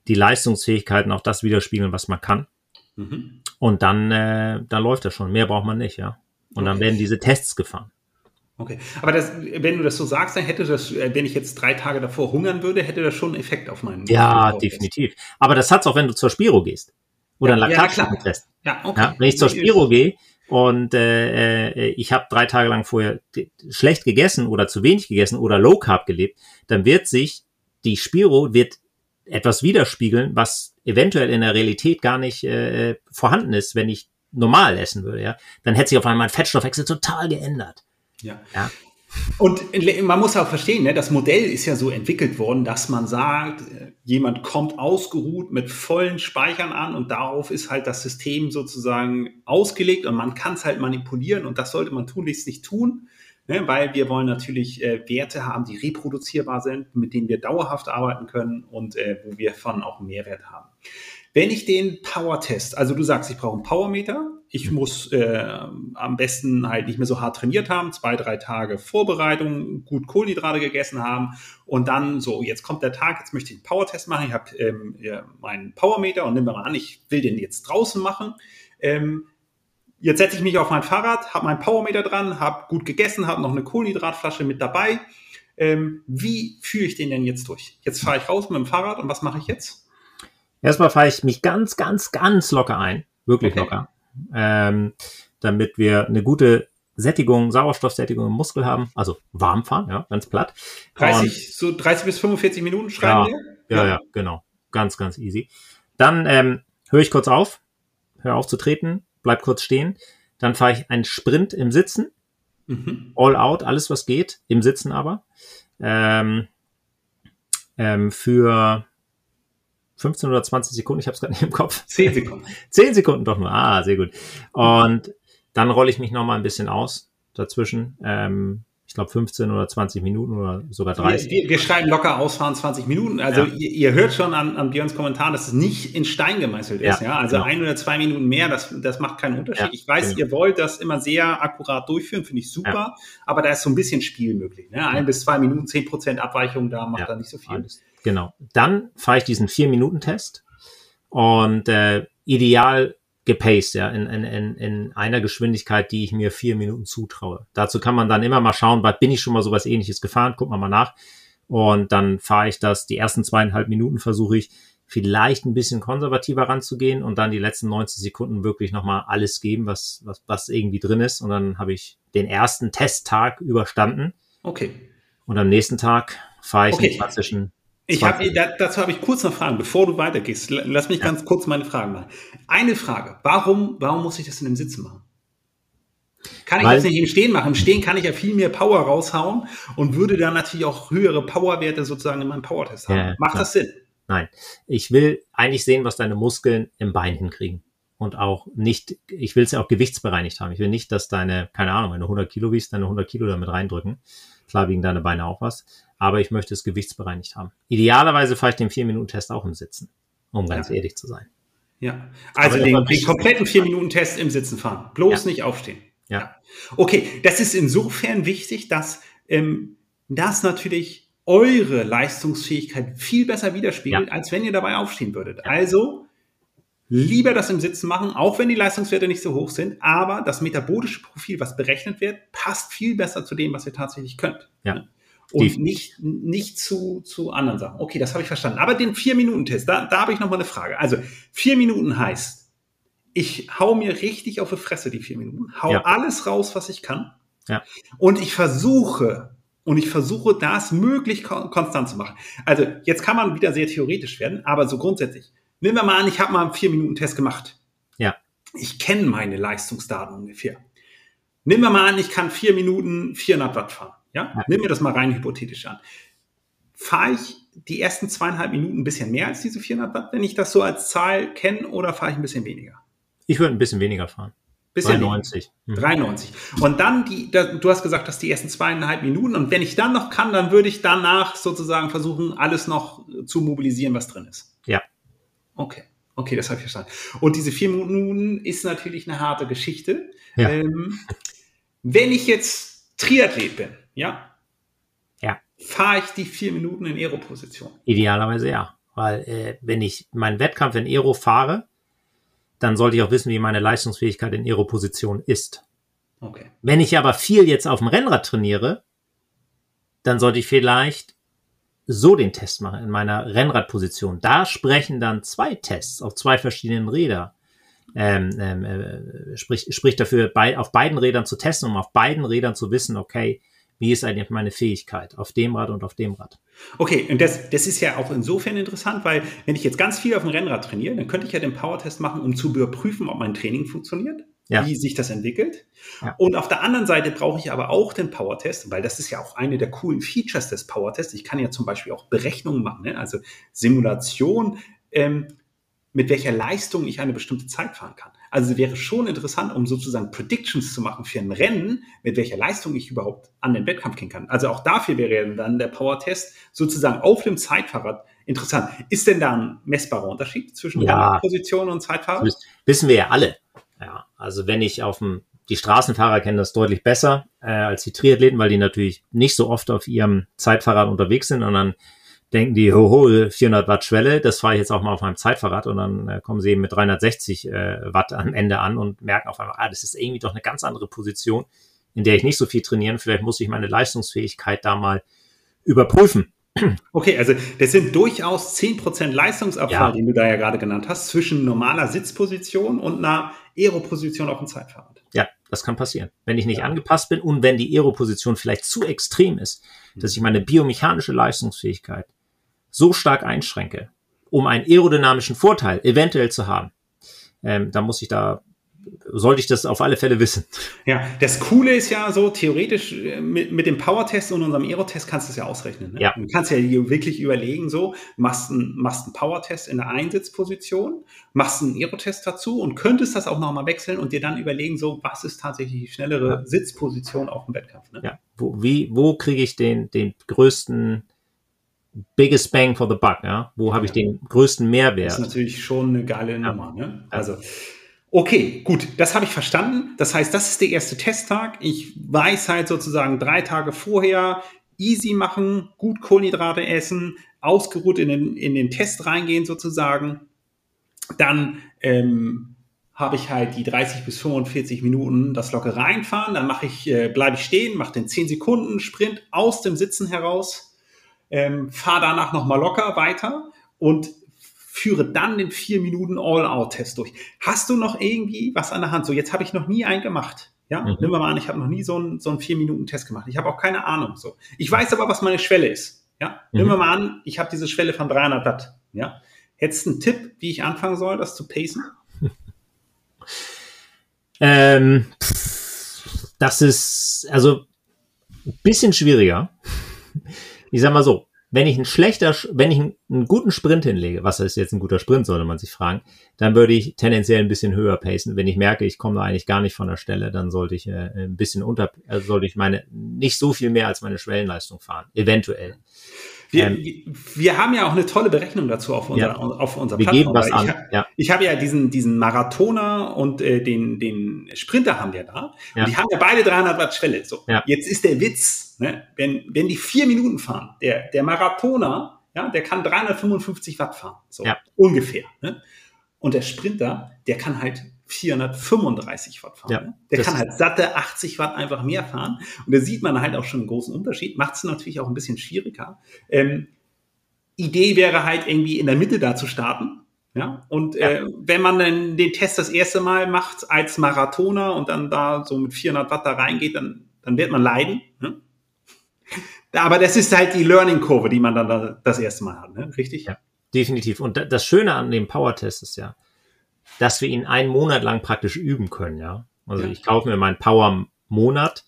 die Leistungsfähigkeiten auch das widerspiegeln, was man kann. Mhm. Und dann, äh, dann läuft das schon. Mehr braucht man nicht, ja. Und okay. dann werden diese Tests gefahren. Okay, aber das, wenn du das so sagst, dann hätte das, äh, wenn ich jetzt drei Tage davor hungern würde, hätte das schon einen Effekt auf meinen. Ja, definitiv. Aber das hat's auch, wenn du zur Spiro gehst oder einen Laktatstoffentest. Ja, okay. Ja, wenn ich zur Spiro gehe und äh, äh, ich habe drei Tage lang vorher schlecht gegessen oder zu wenig gegessen oder Low Carb gelebt, dann wird sich die Spiro wird etwas widerspiegeln, was eventuell in der Realität gar nicht äh, vorhanden ist, wenn ich normal essen würde, ja, dann hätte sich auf einmal mein Fettstoffwechsel total geändert. Ja. ja. Und man muss auch verstehen, ne, das Modell ist ja so entwickelt worden, dass man sagt, jemand kommt ausgeruht mit vollen Speichern an und darauf ist halt das System sozusagen ausgelegt und man kann es halt manipulieren und das sollte man tunlichst nicht tun, ne, weil wir wollen natürlich äh, Werte haben, die reproduzierbar sind, mit denen wir dauerhaft arbeiten können und äh, wo wir von auch Mehrwert haben. Wenn ich den Power-Test, also du sagst, ich brauche einen Powermeter, ich muss äh, am besten halt nicht mehr so hart trainiert haben, zwei, drei Tage Vorbereitung, gut Kohlenhydrate gegessen haben und dann so, jetzt kommt der Tag, jetzt möchte ich einen Power-Test machen, ich habe ähm, ja, meinen Powermeter und nehmen wir mal an, ich will den jetzt draußen machen. Ähm, jetzt setze ich mich auf mein Fahrrad, habe meinen Powermeter dran, habe gut gegessen, habe noch eine Kohlenhydratflasche mit dabei. Ähm, wie führe ich den denn jetzt durch? Jetzt fahre ich raus mit dem Fahrrad und was mache ich jetzt? Erstmal fahre ich mich ganz, ganz, ganz locker ein. Wirklich okay. locker. Ähm, damit wir eine gute Sättigung, Sauerstoffsättigung im Muskel haben. Also warm fahren, ja, ganz platt. 30, Und, so 30 bis 45 Minuten schreiben ja, wir? Ja, ja, genau. Ganz, ganz easy. Dann ähm, höre ich kurz auf, höre auf zu treten, bleib kurz stehen. Dann fahre ich einen Sprint im Sitzen. Mhm. All out, alles was geht, im Sitzen aber. Ähm, ähm, für 15 oder 20 Sekunden, ich habe es gerade nicht im Kopf. 10 Sekunden. 10 Sekunden doch nur. Ah, sehr gut. Und dann rolle ich mich noch mal ein bisschen aus dazwischen. Ähm, ich glaube 15 oder 20 Minuten oder sogar 30. Wir, wir schreiben locker ausfahren 20 Minuten. Also ja. ihr, ihr, hört schon an, an Björns Kommentar, dass es nicht in Stein gemeißelt ist. Ja, ja? Also genau. ein oder zwei Minuten mehr, das, das macht keinen Unterschied. Ja, ich weiß, genau. ihr wollt das immer sehr akkurat durchführen, finde ich super. Aber da ist so ein bisschen Spiel möglich. Ne? Ein bis zwei Minuten, 10 Prozent Abweichung, da macht da nicht so viel. Alles. Genau. Dann fahre ich diesen vier Minuten Test und äh, ideal gepaced, ja, in, in, in, in einer Geschwindigkeit, die ich mir vier Minuten zutraue. Dazu kann man dann immer mal schauen, was bin ich schon mal sowas ähnliches gefahren, guck mal mal nach. Und dann fahre ich das, die ersten zweieinhalb Minuten versuche ich vielleicht ein bisschen konservativer ranzugehen und dann die letzten 90 Sekunden wirklich nochmal alles geben, was, was, was irgendwie drin ist. Und dann habe ich den ersten Testtag überstanden. Okay. Und am nächsten Tag fahre ich okay. den klassischen ich hab, dazu habe ich kurz eine Frage, bevor du weitergehst. Lass mich ja. ganz kurz meine Fragen machen. Eine Frage. Warum, warum muss ich das in dem Sitzen machen? Kann ich Weil, das nicht im Stehen machen? Im Stehen kann ich ja viel mehr Power raushauen und würde dann natürlich auch höhere Powerwerte sozusagen in meinem Powertest haben. Ja, Macht klar. das Sinn? Nein. Ich will eigentlich sehen, was deine Muskeln im Bein hinkriegen. Und auch nicht, ich will es ja auch gewichtsbereinigt haben. Ich will nicht, dass deine, keine Ahnung, wenn du 100 Kilo wiegst, deine 100 Kilo damit reindrücken. Klar wiegen deine Beine auch was aber ich möchte es gewichtsbereinigt haben. Idealerweise fahre ich den 4-Minuten-Test auch im Sitzen, um ganz ja. ehrlich zu sein. Ja, also den, den, kompletten 4-Minuten-Test im Sitzen fahren, bloß ja. nicht aufstehen. Ja. Okay, das ist insofern wichtig, dass ähm, das natürlich eure Leistungsfähigkeit viel besser widerspiegelt, ja. als wenn ihr dabei aufstehen würdet. Also lieber das im Sitzen machen, auch wenn die Leistungswerte nicht so hoch sind, aber das metabolische Profil, was berechnet wird, passt viel besser zu dem, was ihr tatsächlich könnt. Ja und nicht, nicht zu, zu anderen Sachen. Okay, das habe ich verstanden. Aber den Vier-Minuten-Test, da, da habe ich noch mal eine Frage. Also vier Minuten heißt, ich hau mir richtig auf die Fresse die vier Minuten, hau ja. alles raus, was ich kann. Ja. Und ich versuche, und ich versuche, das möglich konstant zu machen. Also jetzt kann man wieder sehr theoretisch werden, aber so grundsätzlich. Nehmen wir mal an, ich habe mal einen Vier-Minuten-Test gemacht. Ja. Ich kenne meine Leistungsdaten ungefähr. Nehmen wir mal an, ich kann vier Minuten 400 Watt fahren. Ja? ja. Nimm mir das mal rein hypothetisch an. Fahre ich die ersten zweieinhalb Minuten ein bisschen mehr als diese 400 Watt, wenn ich das so als Zahl kenne, oder fahre ich ein bisschen weniger? Ich würde ein bisschen weniger fahren. Bis 93. Mhm. 93. Und dann die, da, du hast gesagt, dass die ersten zweieinhalb Minuten. Und wenn ich dann noch kann, dann würde ich danach sozusagen versuchen, alles noch zu mobilisieren, was drin ist. Okay. Okay, das habe ich verstanden. Und diese vier Minuten ist natürlich eine harte Geschichte. Ja. Ähm, wenn ich jetzt Triathlet bin, ja, Ja. fahre ich die vier Minuten in Aero-Position. Idealerweise ja. Weil äh, wenn ich meinen Wettkampf in Aero fahre, dann sollte ich auch wissen, wie meine Leistungsfähigkeit in Aero-Position ist. Okay. Wenn ich aber viel jetzt auf dem Rennrad trainiere, dann sollte ich vielleicht so den Test machen in meiner Rennradposition. Da sprechen dann zwei Tests auf zwei verschiedenen Räder. Ähm, ähm, äh, spricht, spricht dafür, bei, auf beiden Rädern zu testen, um auf beiden Rädern zu wissen, okay, wie ist eigentlich meine Fähigkeit auf dem Rad und auf dem Rad. Okay, und das, das ist ja auch insofern interessant, weil wenn ich jetzt ganz viel auf dem Rennrad trainiere, dann könnte ich ja den Power-Test machen, um zu überprüfen, ob mein Training funktioniert, Ja. wie sich das entwickelt. Ja. Und auf der anderen Seite brauche ich aber auch den Power-Test, weil das ist ja auch eine der coolen Features des Power-Tests. Ich kann ja zum Beispiel auch Berechnungen machen, ne? also Simulation, ähm, mit welcher Leistung ich eine bestimmte Zeit fahren kann. Also wäre schon interessant, um sozusagen Predictions zu machen für ein Rennen, mit welcher Leistung ich überhaupt an den Wettkampf gehen kann. Also auch dafür wäre dann der Power-Test sozusagen auf dem Zeitfahrrad interessant. Ist denn da ein messbarer Unterschied zwischen Ja. Position und Zeitfahrrad? Das wissen wir ja alle. Also wenn ich auf dem, die Straßenfahrer kennen das deutlich besser äh, als die Triathleten, weil die natürlich nicht so oft auf ihrem Zeitfahrrad unterwegs sind und dann denken die, hoho, 400 Watt Schwelle, das fahre ich jetzt auch mal auf meinem Zeitfahrrad und dann äh, kommen sie eben mit 360 äh, Watt am Ende an und merken auf einmal, ah, das ist irgendwie doch eine ganz andere Position, in der ich nicht so viel trainieren, vielleicht muss ich meine Leistungsfähigkeit da mal überprüfen. Okay, also das sind durchaus 10% Leistungsabfall, Ja. den du da ja gerade genannt hast, zwischen normaler Sitzposition und einer Aero-Position auf dem Zeitfahrrad. Ja, das kann passieren. Wenn ich nicht Ja. angepasst bin und wenn die Aeroposition vielleicht zu extrem ist, dass ich meine biomechanische Leistungsfähigkeit so stark einschränke, um einen aerodynamischen Vorteil eventuell zu haben, ähm, dann muss ich da, sollte ich das auf alle Fälle wissen. Ja, das Coole ist ja so, theoretisch äh, mit, mit dem Power-Test und unserem Aero-Test kannst du es ja ausrechnen. Ne? Ja. Du kannst ja wirklich überlegen, so, machst einen, machst einen Power-Test in der Einsitzposition, machst einen Aero-Test dazu und könntest das auch nochmal wechseln und dir dann überlegen, so, was ist tatsächlich die schnellere Sitzposition auf dem Wettkampf. Ne? Ja, wo, wie, wo kriege ich den, den größten biggest bang for the buck, ja? Wo habe ich Ja. den größten Das Mehrwert? ist natürlich schon eine geile Nummer. Ne? Also, okay, gut, das habe ich verstanden. Das heißt, das ist der erste Testtag. Ich weiß halt sozusagen drei Tage vorher easy machen, gut Kohlenhydrate essen, ausgeruht in den, in den Test reingehen sozusagen. Dann ähm, habe ich halt die 30 bis 45 Minuten das locker reinfahren. Dann mache ich, äh, bleibe ich stehen, mache den 10 Sekunden Sprint aus dem Sitzen heraus, ähm, fahre danach nochmal locker weiter und führe dann den 4 Minuten All-Out-Test durch. Hast du noch irgendwie was an der Hand? So, jetzt habe ich noch nie einen gemacht. Ja, Mhm. nimm mal an, ich habe noch nie so einen, so einen 4-Minuten-Test gemacht. Ich habe auch keine Ahnung. So. Ich weiß aber, was meine Schwelle ist. Ja, nimm Mhm. mal an, ich habe diese Schwelle von 300 Watt. Ja, hättest du einen Tipp, wie ich anfangen soll, das zu pacen? Ähm, das ist also ein bisschen schwieriger. Ich sag mal so, wenn ich ein schlechter, Sch- wenn ich einen, einen guten Sprint hinlege, was ist jetzt ein guter Sprint, sollte man sich fragen, dann würde ich tendenziell ein bisschen höher pacen. Wenn ich merke, ich komme da eigentlich gar nicht von der Stelle, dann sollte ich äh, ein bisschen unter, also sollte ich meine nicht so viel mehr als meine Schwellenleistung fahren, eventuell. Wir, Ähm. wir- haben ja auch eine tolle Berechnung dazu auf unserer, Ja. auf unserer Wir geben was weil ich, an. Ja, Ich habe ja diesen, diesen Marathoner und äh, den, den Sprinter haben wir da. Ja. Und die haben ja beide 300 Watt Schwelle. So. Ja. Jetzt ist der Witz, ne? wenn, wenn die vier Minuten fahren, der, der Marathoner, ja, der kann 355 Watt fahren. So ungefähr. Ne? Und der Sprinter, der kann halt 435 Watt fahren. Ja? Der kann halt satte 80 Watt einfach mehr fahren. Und da sieht man halt auch schon einen großen Unterschied. Macht es natürlich auch ein bisschen schwieriger. Ähm, Idee wäre halt irgendwie in der Mitte da zu starten. Ja, und Äh, wenn man dann den Test das erste Mal macht als Marathoner und dann da so mit 400 Watt da reingeht, dann, dann wird man leiden. Ne? Aber das ist halt die Learning-Kurve, die man dann da das erste Mal hat, ne? richtig? Ja. definitiv. Und da- das Schöne an dem Power-Test ist ja, dass wir ihn einen Monat lang praktisch üben können, ja. Also Ja. ich kaufe mir meinen Power-Monat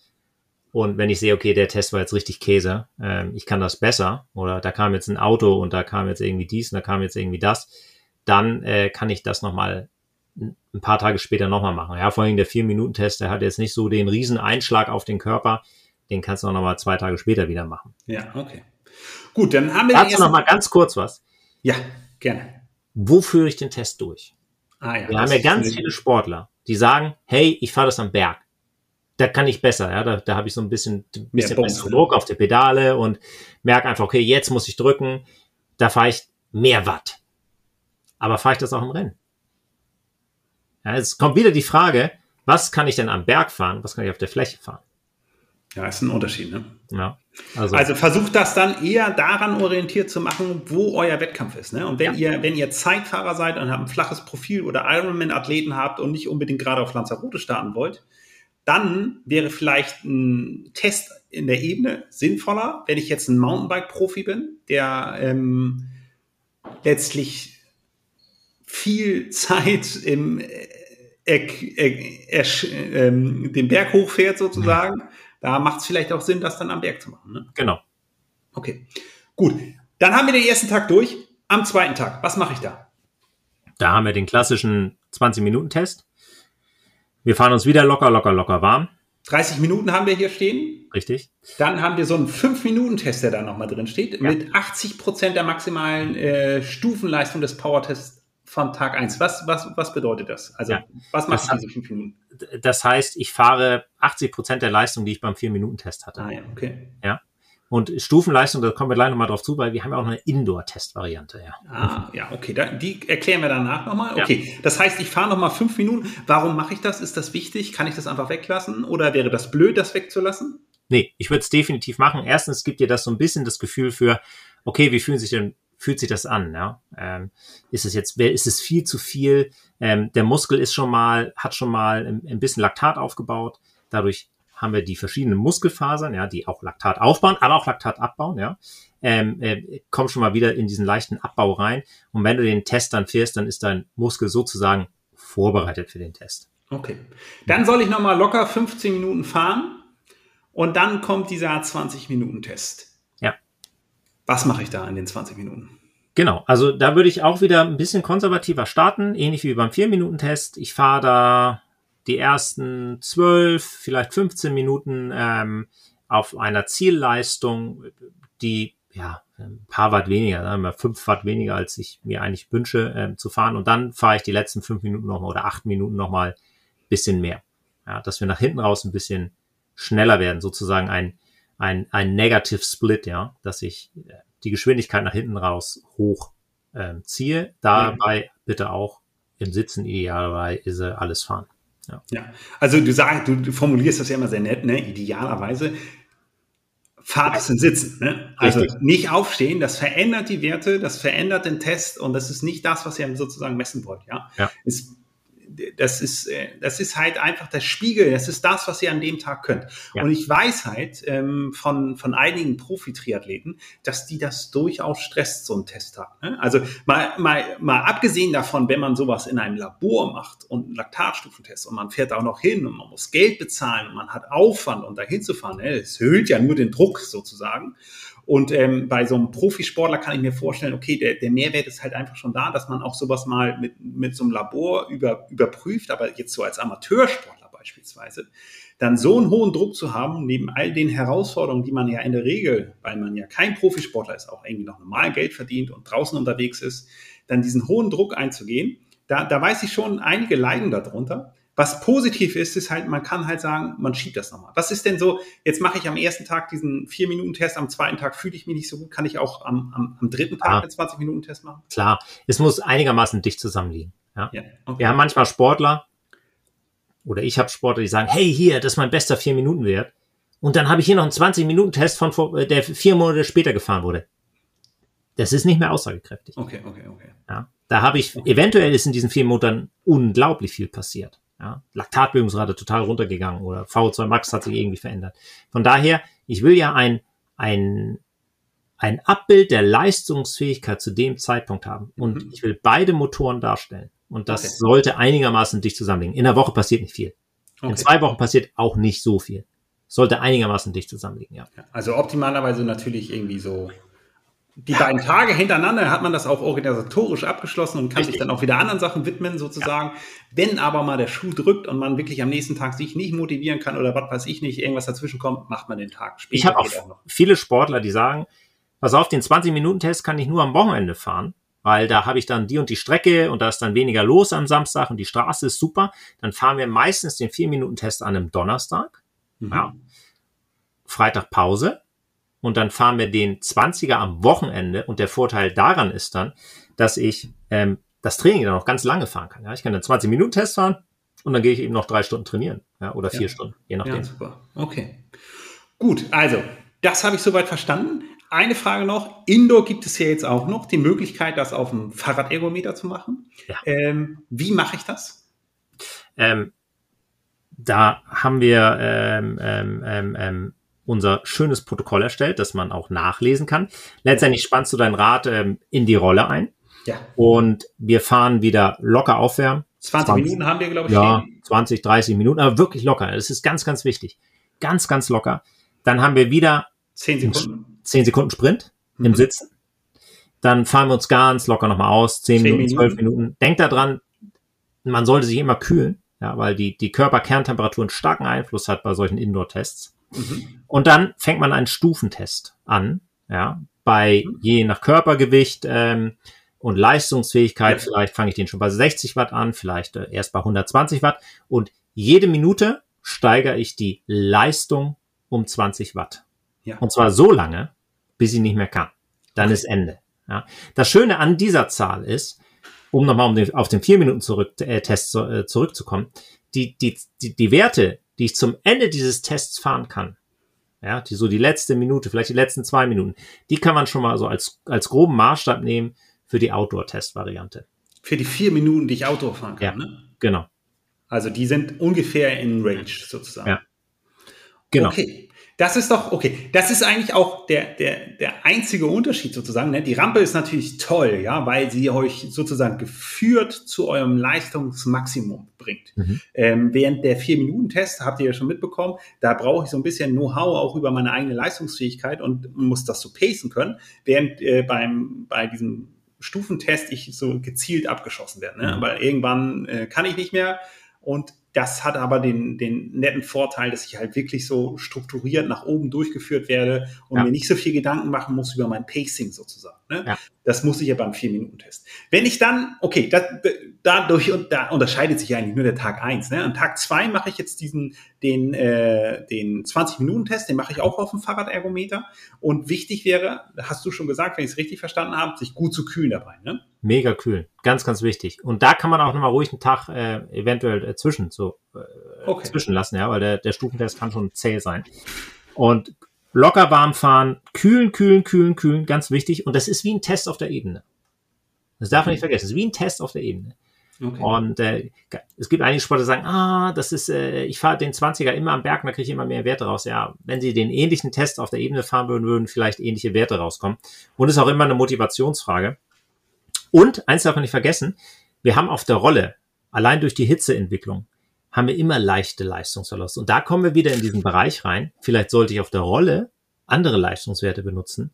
und wenn ich sehe, okay, der Test war jetzt richtig Käse, ähm, ich kann das besser oder da kam jetzt ein Auto und da kam jetzt irgendwie dies und da kam jetzt irgendwie das, dann äh, kann ich das nochmal ein paar Tage später nochmal machen. Ja, vor allem der Vier-Minuten-Test, der hat jetzt nicht so den riesen Einschlag auf den Körper. Den kannst du auch nochmal zwei Tage später wieder machen. Ja, okay. Gut, dann haben wir Dazu noch mal ganz kurz was. Ja, gerne. Wo führe ich den Test durch? Ah, ja, wir haben ja ganz viele Sportler, die sagen, hey, ich fahre das am Berg. Da kann ich besser, ja, da, da habe ich so ein bisschen, ein bisschen besseren ne? Druck auf der Pedale und merke einfach, okay, jetzt muss ich drücken, da fahre ich mehr Watt. Aber fahre ich das auch im Rennen? Ja, es kommt wieder die Frage, was kann ich denn am Berg fahren, was kann ich auf der Fläche fahren? Ja, ist ein Unterschied, ne? Ja. Also, also versucht das dann eher daran orientiert zu machen, wo euer Wettkampf ist. Ne? Und wenn ja. ihr, wenn ihr Zeitfahrer seid und habt ein flaches Profil oder Ironman-Athleten habt und nicht unbedingt gerade auf Lanzarote starten wollt, dann wäre vielleicht ein Test in der Ebene sinnvoller, wenn ich jetzt ein Mountainbike-Profi bin, der ähm, letztlich viel Zeit im äh, äh, äh, ähm, den Berg hochfährt sozusagen, da macht es vielleicht auch Sinn, das dann am Berg zu machen. Ne? Genau. Okay, gut. Dann haben wir den ersten Tag durch. Am zweiten Tag, was mache ich da? Da haben wir den klassischen 20-Minuten-Test. Wir fahren uns wieder locker, locker, locker warm. 30 Minuten haben wir hier stehen. Richtig. Dann haben wir so einen 5-Minuten-Test, der da nochmal drin steht, ja. mit 80 Prozent der maximalen äh, Stufenleistung des Power-Tests von Tag 1. Was, was, was bedeutet das? Also, ja. was macht diese 5 Minuten? Das heißt, ich fahre 80 Prozent der Leistung, die ich beim 4-Minuten-Test hatte. Ah, ja, okay. Ja. Und Stufenleistung, da kommen wir gleich nochmal drauf zu, weil wir haben ja auch eine Indoor-Test-Variante. Ja. Ah, ja, okay. Da, die erklären wir danach nochmal. Okay, ja. das heißt, ich fahre nochmal fünf Minuten. Warum mache ich das? Ist das wichtig? Kann ich das einfach weglassen? Oder wäre das blöd, das wegzulassen? Nee, ich würde es definitiv machen. Erstens gibt dir das so ein bisschen das Gefühl für, okay, wie fühlen sich denn fühlt sich das an? Ja? Ähm, ist es jetzt, ist es viel zu viel? Ähm, der Muskel ist schon mal, hat schon mal ein, ein bisschen Laktat aufgebaut. Dadurch haben wir die verschiedenen Muskelfasern, ja, die auch Laktat aufbauen, aber auch Laktat abbauen, ja, ähm, äh, komm schon mal wieder in diesen leichten Abbau rein. Und wenn du den Test dann fährst, dann ist dein Muskel sozusagen vorbereitet für den Test. Okay. Dann soll ich nochmal locker 15 Minuten fahren und dann kommt dieser 20 Minuten Test. Ja. Was mache ich da in den 20 Minuten? Genau, also da würde ich auch wieder ein bisschen konservativer starten, ähnlich wie beim 4-Minuten-Test. Ich fahre da die ersten 12, vielleicht 15 Minuten ähm, auf einer Zielleistung, die ja ein paar Watt weniger, sagen wir fünf Watt weniger, als ich mir eigentlich wünsche ähm, zu fahren. Und dann fahre ich die letzten fünf Minuten nochmal oder acht Minuten nochmal bisschen mehr. Ja, dass wir nach hinten raus ein bisschen schneller werden, sozusagen ein, ein, ein Negative Split, ja, dass ich äh, die Geschwindigkeit nach hinten raus hoch ähm, ziehe. Dabei bitte auch im Sitzen idealerweise alles fahren. Ja. ja. Also du sagst, du, formulierst das ja immer sehr nett, ne? Idealerweise. Fahrt ist in Sitzen. Ne? Also Richtig. nicht aufstehen, das verändert die Werte, das verändert den Test und das ist nicht das, was ihr sozusagen messen wollt. Ja? ja. Es das ist, äh, das ist halt einfach der Spiegel, das ist das, was ihr an dem Tag könnt. Ja. Und ich weiß halt ähm, von, von einigen Profi-Triathleten, dass die das durchaus stresst, so ein Testtag. Ne? Also mal, mal, mal abgesehen davon, wenn man sowas in einem Labor macht und einen Laktatstufentest und man fährt auch noch hin und man muss Geld bezahlen und man hat Aufwand, um da hinzufahren, ne? es erhöht ja nur den Druck sozusagen. Und ähm, bei so einem Profisportler kann ich mir vorstellen, okay, der, der Mehrwert ist halt einfach schon da, dass man auch sowas mal mit, mit so einem Labor über, überprüft, aber jetzt so als Amateursportler beispielsweise, dann so einen hohen Druck zu haben, neben all den Herausforderungen, die man ja in der Regel, weil man ja kein Profisportler ist, auch irgendwie noch normal Geld verdient und draußen unterwegs ist, dann diesen hohen Druck einzugehen, da, da weiß ich schon, einige leiden darunter. Was positiv ist, ist halt, man kann halt sagen, man schiebt das nochmal. Was ist denn so, jetzt mache ich am ersten Tag diesen 4-Minuten-Test, am zweiten Tag fühle ich mich nicht so gut, kann ich auch am, am, am dritten Tag Klar. einen 20-Minuten-Test machen? Klar, es muss einigermaßen dicht zusammenliegen. Ja? ja okay. Wir haben manchmal Sportler, oder ich habe Sportler, die sagen, hey, hier, das ist mein bester 4-Minuten-Wert. Und dann habe ich hier noch einen 20-Minuten-Test, von äh, der vier Monate später gefahren wurde. Das ist nicht mehr aussagekräftig. Okay, okay, okay. Ja, da habe ich, eventuell ist in diesen vier Monaten unglaublich viel passiert. Ja, Laktatbildungsrate total runtergegangen oder VO2 Max hat sich irgendwie verändert. Von daher, ich will ja ein, ein, ein Abbild der Leistungsfähigkeit zu dem Zeitpunkt haben. Und mhm. ich will beide Motoren darstellen. Und das okay. sollte einigermaßen dicht zusammenliegen. In der Woche passiert nicht viel. Okay. In zwei Wochen passiert auch nicht so viel. Sollte einigermaßen dicht zusammenliegen, ja. Also optimalerweise natürlich irgendwie so die beiden Tage hintereinander hat man das auch organisatorisch abgeschlossen und kann sich dann auch wieder anderen Sachen widmen, sozusagen. Wenn aber mal der Schuh drückt und man wirklich am nächsten Tag sich nicht motivieren kann oder was weiß ich nicht, irgendwas dazwischen kommt, macht man den Tag später. Ich habe auch noch. viele Sportler, die sagen, pass auf, den 20-Minuten-Test kann ich nur am Wochenende fahren, weil da habe ich dann die und die Strecke und da ist dann weniger los am Samstag und die Straße ist super. Dann fahren wir meistens den 4-Minuten-Test an einem Donnerstag, Mhm. ja. Freitag Pause und dann fahren wir den 20er am Wochenende und der Vorteil daran ist dann, dass ich ähm, das Training dann noch ganz lange fahren kann. Ja? Ich kann einen 20-Minuten-Test fahren und dann gehe ich eben noch drei Stunden trainieren ja? oder vier Ja. Stunden, je nachdem. Ja, super. Okay. Gut, also, das habe ich soweit verstanden. Eine Frage noch. Indoor gibt es ja jetzt auch noch die Möglichkeit, das auf dem Fahrradergometer zu machen. Ja. Ähm, wie mache ich das? Ähm, da haben wir ähm, ähm, ähm, ähm, unser schönes Protokoll erstellt, das man auch nachlesen kann. Letztendlich spannst du dein Rad ähm, in die Rolle ein Ja. und wir fahren wieder locker aufwärmen. 20, 20. Minuten haben wir, glaube ich, Ja, stehen. 20, 30 Minuten, aber wirklich locker. Das ist ganz, ganz wichtig. Ganz, ganz locker. Dann haben wir wieder 10 Sekunden. 10 Sekunden Sprint im Mhm. Sitzen. Dann fahren wir uns ganz locker nochmal aus. 10 Zehn Minuten, Minuten. 12 Minuten. Denkt daran, man sollte sich immer kühlen, ja, weil die, die Körperkerntemperatur einen starken Einfluss hat bei solchen Indoor-Tests. Mhm. Und dann fängt man einen Stufentest an, ja, bei je nach Körpergewicht ähm, und Leistungsfähigkeit. Ja. Vielleicht fange ich den schon bei 60 Watt an, vielleicht äh, erst bei 120 Watt. Und jede Minute steigere ich die Leistung um 20 Watt. Ja. Und zwar so lange, bis ich nicht mehr kann. Dann Okay. ist Ende. Ja. Das Schöne an dieser Zahl ist, um nochmal um den, auf den 4-Minuten-Test zu, äh, zurückzukommen, die, die, die, die Werte, die ich zum Ende dieses Tests fahren kann, ja, die, so die letzte Minute, vielleicht die letzten zwei Minuten, die kann man schon mal so als, als groben Maßstab nehmen für die Outdoor-Test-Variante. Für die vier Minuten, die ich Auto fahren kann. Ja. Ne? Genau. Also die sind ungefähr in Range sozusagen. Ja. Genau. Okay. Das ist doch, okay, das ist eigentlich auch der, der, der einzige Unterschied sozusagen. Ne? Die Rampe ist natürlich toll, ja, weil sie euch sozusagen geführt zu eurem Leistungsmaximum bringt. Mhm. Ähm, während der vier-Minuten-Test, habt ihr ja schon mitbekommen, da brauche ich so ein bisschen Know-how auch über meine eigene Leistungsfähigkeit und muss das so pacen können, während äh, beim, bei diesem Stufentest ich so gezielt abgeschossen werde. Ne? Mhm. Weil irgendwann äh, kann ich nicht mehr und das hat aber den, den netten Vorteil, dass ich halt wirklich so strukturiert nach oben durchgeführt werde und Ja. mir nicht so viel Gedanken machen muss über mein Pacing sozusagen. Ne? Ja. Das muss ich ja beim 4-Minuten-Test. Wenn ich dann, okay, das, dadurch und da unterscheidet sich ja eigentlich nur der Tag eins. Ne? An Tag zwei mache ich jetzt diesen, den, äh, den 20-Minuten-Test, den mache ich auch auf dem Fahrradergometer. Und wichtig wäre, hast du schon gesagt, wenn ich es richtig verstanden habe, sich gut zu kühlen dabei. Ne? Mega kühl. Ganz, ganz wichtig. Und da kann man auch nochmal ruhig einen Tag äh, eventuell äh, zwischen so äh, Okay. zwischenlassen, ja, weil der, der Stufentest kann schon zäh sein. Und locker warm fahren, kühlen, kühlen, kühlen, kühlen, ganz wichtig. Und das ist wie ein Test auf der Ebene. Das darf man nicht vergessen. Es ist wie ein Test auf der Ebene. Okay. Und äh, es gibt einige Sportler, die sagen, ah, das ist, äh, ich fahre den 20er immer am Berg, da kriege ich immer mehr Werte raus. Ja, wenn sie den ähnlichen Test auf der Ebene fahren würden, würden vielleicht ähnliche Werte rauskommen. Und ist auch immer eine Motivationsfrage. Und eins darf man nicht vergessen, wir haben auf der Rolle, allein durch die Hitzeentwicklung, haben wir immer leichte Leistungsverluste. Und da kommen wir wieder in diesen Bereich rein. Vielleicht sollte ich auf der Rolle andere Leistungswerte benutzen,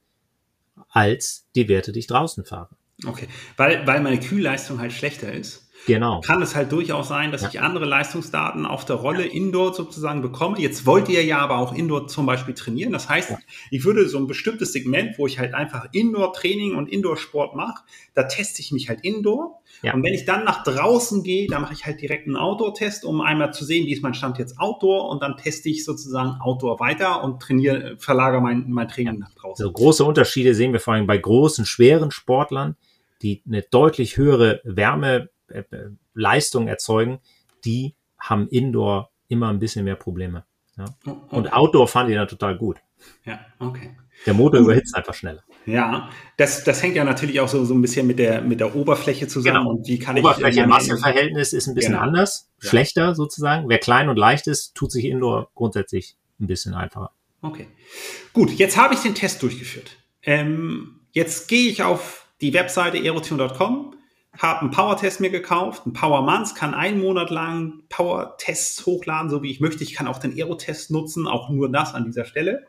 als die Werte, die ich draußen fahre. okay. Weil, weil meine Kühlleistung halt schlechter ist. Genau. kann es halt durchaus sein, dass Ja. ich andere Leistungsdaten auf der Rolle Indoor sozusagen bekomme. Jetzt wollt ihr ja aber auch Indoor zum Beispiel trainieren. Das heißt, Ja. ich würde so ein bestimmtes Segment, wo ich halt einfach Indoor-Training und Indoor-Sport mache, da teste ich mich halt Indoor. Ja. Und wenn ich dann nach draußen gehe, dann mache ich halt direkt einen Outdoor-Test, um einmal zu sehen, wie ist mein Stand jetzt Outdoor und dann teste ich sozusagen Outdoor weiter und trainiere, verlagere mein, mein Training nach draußen. Also große Unterschiede sehen wir vor allem bei großen, schweren Sportlern, die eine deutlich höhere Wärmeleistung erzeugen, die haben Indoor immer ein bisschen mehr Probleme. Ja. Oh, Und okay. Outdoor fahren die dann total gut. Ja, okay. Der Motor überhitzt einfach schneller. Ja, das, das hängt ja natürlich auch so, so ein bisschen mit der, mit der Oberfläche zusammen Genau. und wie kann ich Oberfläche-Masse-Verhältnis ist ein bisschen Genau. anders, Ja. schlechter sozusagen. Wer klein und leicht ist, tut sich Indoor grundsätzlich ein bisschen einfacher. Okay. Gut, jetzt habe ich den Test durchgeführt. Ähm, jetzt gehe ich auf die Webseite aerotune.com, habe einen Power-Test mir gekauft, ein Power-Month, kann einen Monat lang Power-Tests hochladen, so wie ich möchte. Ich kann auch den Aero-Test nutzen, auch nur das an dieser Stelle.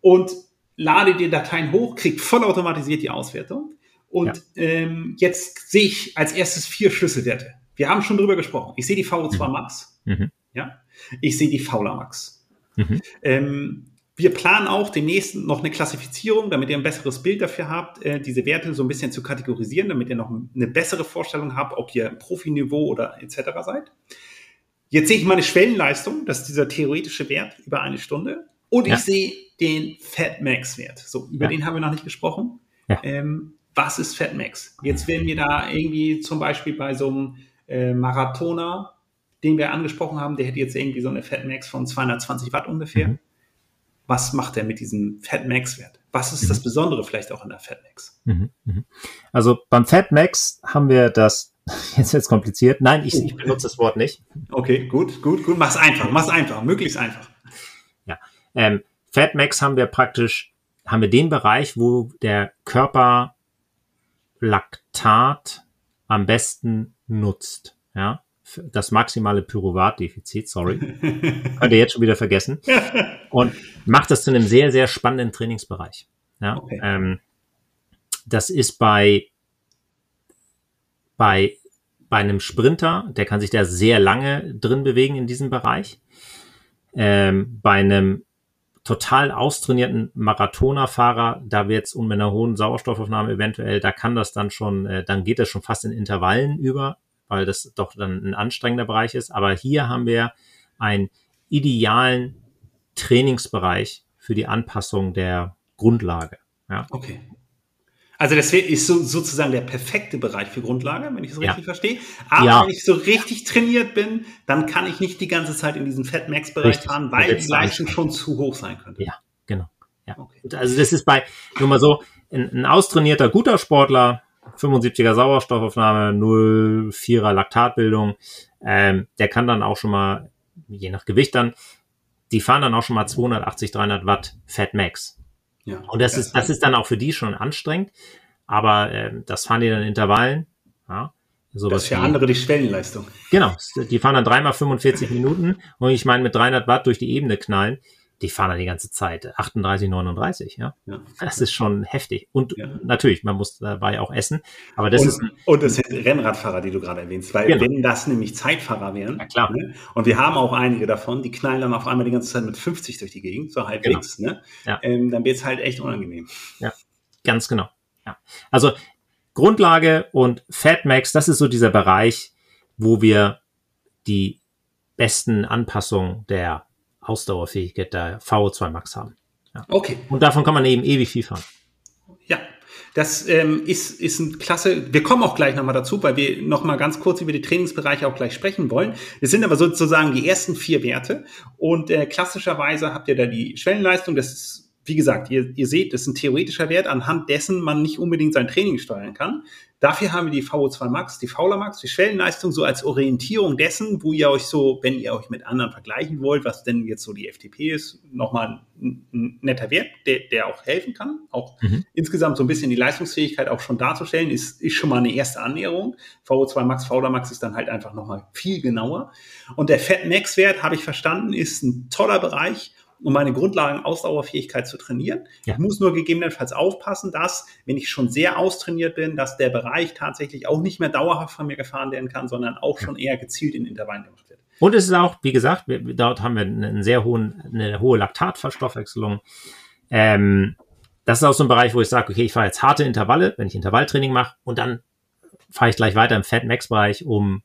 Und lade die Dateien hoch, kriegt vollautomatisiert die Auswertung. Und ja. ähm, jetzt sehe ich als erstes vier Schlüsselwerte. Wir haben schon drüber gesprochen. Ich sehe die VO2 mhm. Max. Mhm. Ja. Ich sehe die Fauler Max. Mhm. Ähm, wir planen auch demnächst noch eine Klassifizierung, damit ihr ein besseres Bild dafür habt, äh, diese Werte so ein bisschen zu kategorisieren, damit ihr noch eine bessere Vorstellung habt, ob ihr Profiniveau oder etc. seid. Jetzt sehe ich meine Schwellenleistung, das ist dieser theoretische Wert über eine Stunde. Und ja. ich sehe den Fatmax-Wert. So, über ja. den haben wir noch nicht gesprochen. Ja. Ähm, was ist Fatmax? Jetzt werden wir da irgendwie zum Beispiel bei so einem äh, Marathoner, den wir angesprochen haben, der hätte jetzt irgendwie so eine Fatmax von 220 Watt ungefähr. Mhm was macht er mit diesem Fatmax-Wert? Was ist mhm. das Besondere vielleicht auch an der Fatmax? Mhm. Mhm. Also beim Fatmax haben wir das, jetzt wird es kompliziert. Nein, ich, ich, benutze das Wort nicht. Okay, gut, gut, gut. Mach's einfach, mach's einfach, möglichst einfach. Ja, ähm, Fatmax haben wir praktisch, haben wir den Bereich, wo der Körper Laktat am besten nutzt. Ja, das maximale Pyruvat-Defizit, sorry. Könnt ihr jetzt schon wieder vergessen. Und macht das zu einem sehr, sehr spannenden Trainingsbereich. Ja, okay. ähm, das ist bei, bei, bei einem Sprinter, der kann sich da sehr lange drin bewegen in diesem Bereich. Ähm, bei einem total austrainierten Marathonerfahrer, da wird es um mit einer hohen Sauerstoffaufnahme eventuell, da kann das dann schon, äh, dann geht das schon fast in Intervallen über weil das doch dann ein anstrengender Bereich ist. Aber hier haben wir einen idealen Trainingsbereich für die Anpassung der Grundlage. Ja. Okay. Also das ist so, sozusagen der perfekte Bereich für Grundlage, wenn ich es richtig ja. verstehe. Aber ja. wenn ich so richtig trainiert bin, dann kann ich nicht die ganze Zeit in diesem Fat-Max-Bereich fahren, weil die Leistung schon zu hoch sein könnte. Ja, genau. Ja. Okay. Also das ist bei, nur mal so, ein, ein austrainierter, guter Sportler, 75er Sauerstoffaufnahme, 0,4er Laktatbildung. Ähm, der kann dann auch schon mal, je nach Gewicht dann, die fahren dann auch schon mal 280, 300 Watt Fat Max. Ja, und das, ist, das ist dann auch für die schon anstrengend. Aber ähm, das fahren die dann in Intervallen. Ja, sowas das ist für wie, andere die Schwellenleistung. Genau, die fahren dann dreimal 45 Minuten und ich meine mit 300 Watt durch die Ebene knallen die fahren da die ganze Zeit 38, 39, ja. ja. Das ist schon heftig. Und ja. natürlich, man muss dabei auch essen. Aber das und, ist. Und das sind Rennradfahrer, die du gerade erwähnst, weil genau. wenn das nämlich Zeitfahrer wären, ja, klar. Ne, und wir haben auch einige davon, die knallen dann auf einmal die ganze Zeit mit 50 durch die Gegend, so halbwegs, genau. ne? Ja. Ähm, dann wird es halt echt unangenehm. Ja, ganz genau. Ja. Also Grundlage und Fatmax, das ist so dieser Bereich, wo wir die besten Anpassungen der Ausdauerfähigkeit der VO2 Max haben. Ja. Okay. Und davon kann man eben ewig viel fahren. Ja, das ähm, ist, ist ein klasse. Wir kommen auch gleich nochmal dazu, weil wir nochmal ganz kurz über die Trainingsbereiche auch gleich sprechen wollen. Es sind aber sozusagen die ersten vier Werte. Und äh, klassischerweise habt ihr da die Schwellenleistung, das ist wie gesagt, ihr, ihr seht, das ist ein theoretischer Wert, anhand dessen man nicht unbedingt sein Training steuern kann. Dafür haben wir die VO2 Max, die Fauler Max, die Schwellenleistung so als Orientierung dessen, wo ihr euch so, wenn ihr euch mit anderen vergleichen wollt, was denn jetzt so die FTP ist, nochmal ein, ein netter Wert, der, der auch helfen kann. Auch mhm. insgesamt so ein bisschen die Leistungsfähigkeit auch schon darzustellen, ist, ist schon mal eine erste Annäherung. VO2 Max, Fauler Max ist dann halt einfach nochmal viel genauer. Und der Fat Max Wert, habe ich verstanden, ist ein toller Bereich, um meine Grundlagen-Ausdauerfähigkeit zu trainieren. Ja. Ich muss nur gegebenenfalls aufpassen, dass, wenn ich schon sehr austrainiert bin, dass der Bereich tatsächlich auch nicht mehr dauerhaft von mir gefahren werden kann, sondern auch schon eher gezielt in Intervallen gemacht wird. Und es ist auch, wie gesagt, wir, dort haben wir einen sehr hohen, eine hohe Laktatverstoffwechselung. Ähm, das ist auch so ein Bereich, wo ich sage, okay, ich fahre jetzt harte Intervalle, wenn ich Intervalltraining mache und dann fahre ich gleich weiter im Fat-Max-Bereich, um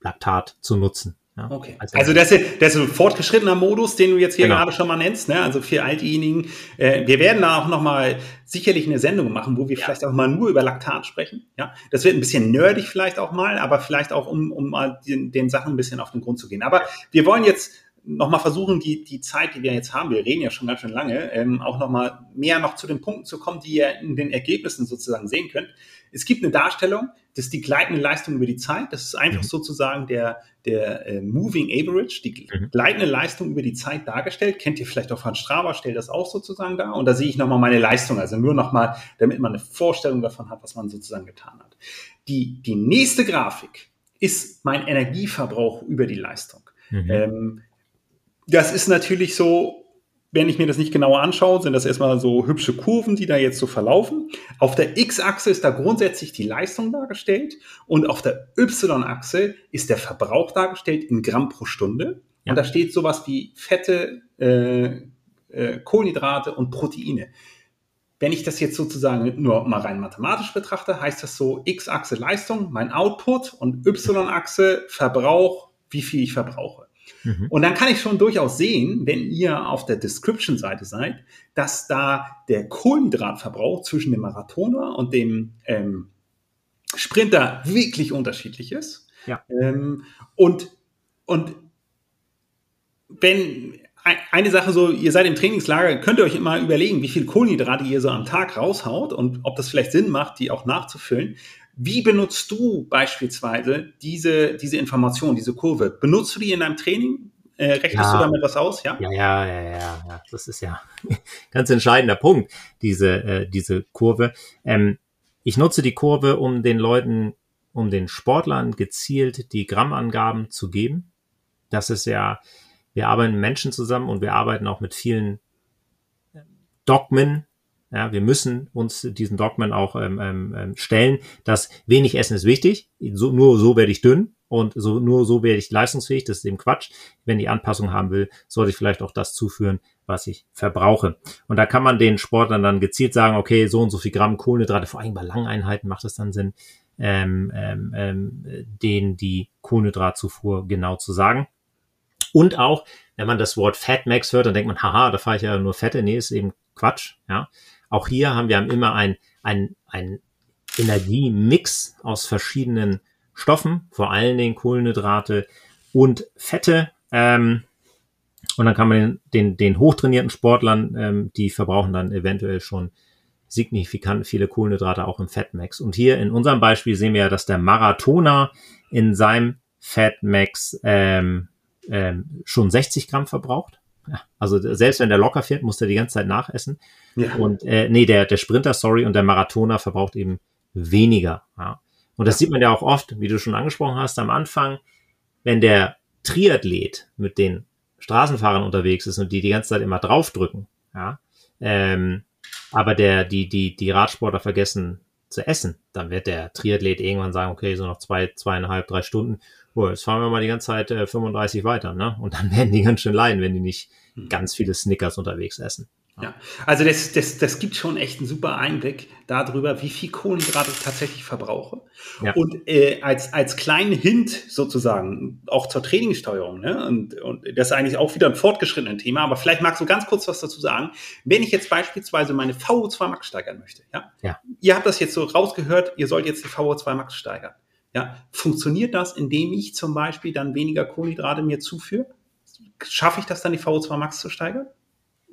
Laktat zu nutzen. Ja, okay. Also, also das, ist, das ist ein fortgeschrittener Modus, den du jetzt hier genau. gerade schon mal nennst. Ne? Also für all diejenigen, äh, wir werden da auch noch mal sicherlich eine Sendung machen, wo wir ja. vielleicht auch mal nur über Laktat sprechen. Ja, das wird ein bisschen nerdig vielleicht auch mal, aber vielleicht auch um, um mal den, den Sachen ein bisschen auf den Grund zu gehen. Aber wir wollen jetzt nochmal versuchen, die, die Zeit, die wir jetzt haben, wir reden ja schon ganz schön lange, ähm, auch nochmal mehr noch zu den Punkten zu kommen, die ihr in den Ergebnissen sozusagen sehen könnt. Es gibt eine Darstellung, das ist die gleitende Leistung über die Zeit. Das ist einfach mhm. sozusagen der, der äh, Moving Average, die mhm. gleitende Leistung über die Zeit dargestellt. Kennt ihr vielleicht auch von Strava, stellt das auch sozusagen dar. Und da sehe ich nochmal meine Leistung, also nur nochmal, damit man eine Vorstellung davon hat, was man sozusagen getan hat. Die, die nächste Grafik ist mein Energieverbrauch über die Leistung. Mhm. Ähm, das ist natürlich so, wenn ich mir das nicht genauer anschaue, sind das erstmal so hübsche Kurven, die da jetzt so verlaufen. Auf der X-Achse ist da grundsätzlich die Leistung dargestellt und auf der Y-Achse ist der Verbrauch dargestellt in Gramm pro Stunde. Ja. Und da steht sowas wie Fette, äh, äh, Kohlenhydrate und Proteine. Wenn ich das jetzt sozusagen nur mal rein mathematisch betrachte, heißt das so X-Achse Leistung, mein Output und Y-Achse Verbrauch, wie viel ich verbrauche. Mhm. Und dann kann ich schon durchaus sehen, wenn ihr auf der Description-Seite seid, dass da der Kohlenhydratverbrauch zwischen dem Marathoner und dem ähm, Sprinter wirklich unterschiedlich ist. Ja. Ähm, und, und wenn eine Sache so, ihr seid im Trainingslager, könnt ihr euch immer überlegen, wie viel Kohlenhydrate ihr so am Tag raushaut und ob das vielleicht Sinn macht, die auch nachzufüllen. Wie benutzt du beispielsweise diese, diese Information, diese Kurve? Benutzt du die in deinem Training? Äh, rechnest ja. du damit was aus? Ja? ja, ja, ja, ja, ja. Das ist ja ganz entscheidender Punkt, diese, äh, diese Kurve. Ähm, ich nutze die Kurve, um den Leuten, um den Sportlern gezielt die Grammangaben zu geben. Das ist ja, wir arbeiten mit Menschen zusammen und wir arbeiten auch mit vielen Dogmen, ja, wir müssen uns diesen Dogmen auch ähm, ähm, ähm, stellen, dass wenig Essen ist wichtig. So, nur so werde ich dünn und so, nur so werde ich leistungsfähig. Das ist eben Quatsch. Wenn ich Anpassung haben will, sollte ich vielleicht auch das zuführen, was ich verbrauche. Und da kann man den Sportlern dann gezielt sagen, okay, so und so viel Gramm Kohlenhydrate, vor allem bei langen Einheiten macht es dann Sinn, ähm, ähm, ähm, denen die Kohlenhydratzufuhr genau zu sagen. Und auch, wenn man das Wort Fat Max hört, dann denkt man, haha, da fahre ich ja nur Fette. Nee, ist eben Quatsch. Ja, auch hier haben wir immer ein, ein, ein Energiemix aus verschiedenen Stoffen, vor allen Dingen Kohlenhydrate und Fette. Ähm, und dann kann man den, den, den hochtrainierten Sportlern, ähm, die verbrauchen dann eventuell schon signifikant viele Kohlenhydrate auch im Fatmax. Und hier in unserem Beispiel sehen wir ja, dass der Marathoner in seinem Fatmax ähm, ähm, schon 60 Gramm verbraucht. Also selbst wenn der locker fährt, muss der die ganze Zeit nachessen. Ja. Und äh, nee, der, der Sprinter, sorry, und der Marathoner verbraucht eben weniger. Ja. Und das sieht man ja auch oft, wie du schon angesprochen hast, am Anfang, wenn der Triathlet mit den Straßenfahrern unterwegs ist und die die ganze Zeit immer draufdrücken, ja, ähm, aber der, die, die, die Radsportler vergessen zu essen, dann wird der Triathlet irgendwann sagen, okay, so noch zwei, zweieinhalb, drei Stunden oh, jetzt fahren wir mal die ganze Zeit äh, 35 weiter, ne? Und dann werden die ganz schön leiden, wenn die nicht hm. ganz viele Snickers unterwegs essen. Ja, also das, das, das gibt schon echt einen super Einblick darüber, wie viel Kohlenhydrate ich tatsächlich verbrauche. Ja. Und äh, als, als kleinen Hint sozusagen, auch zur Trainingssteuerung, ne? und, und das ist eigentlich auch wieder ein fortgeschrittenes Thema, aber vielleicht magst du ganz kurz was dazu sagen. Wenn ich jetzt beispielsweise meine VO2 Max steigern möchte, ja? ja. Ihr habt das jetzt so rausgehört, ihr sollt jetzt die VO2 Max steigern. Ja, funktioniert das, indem ich zum Beispiel dann weniger Kohlenhydrate mir zuführe? Schaffe ich das dann, die VO2 Max zu steigern?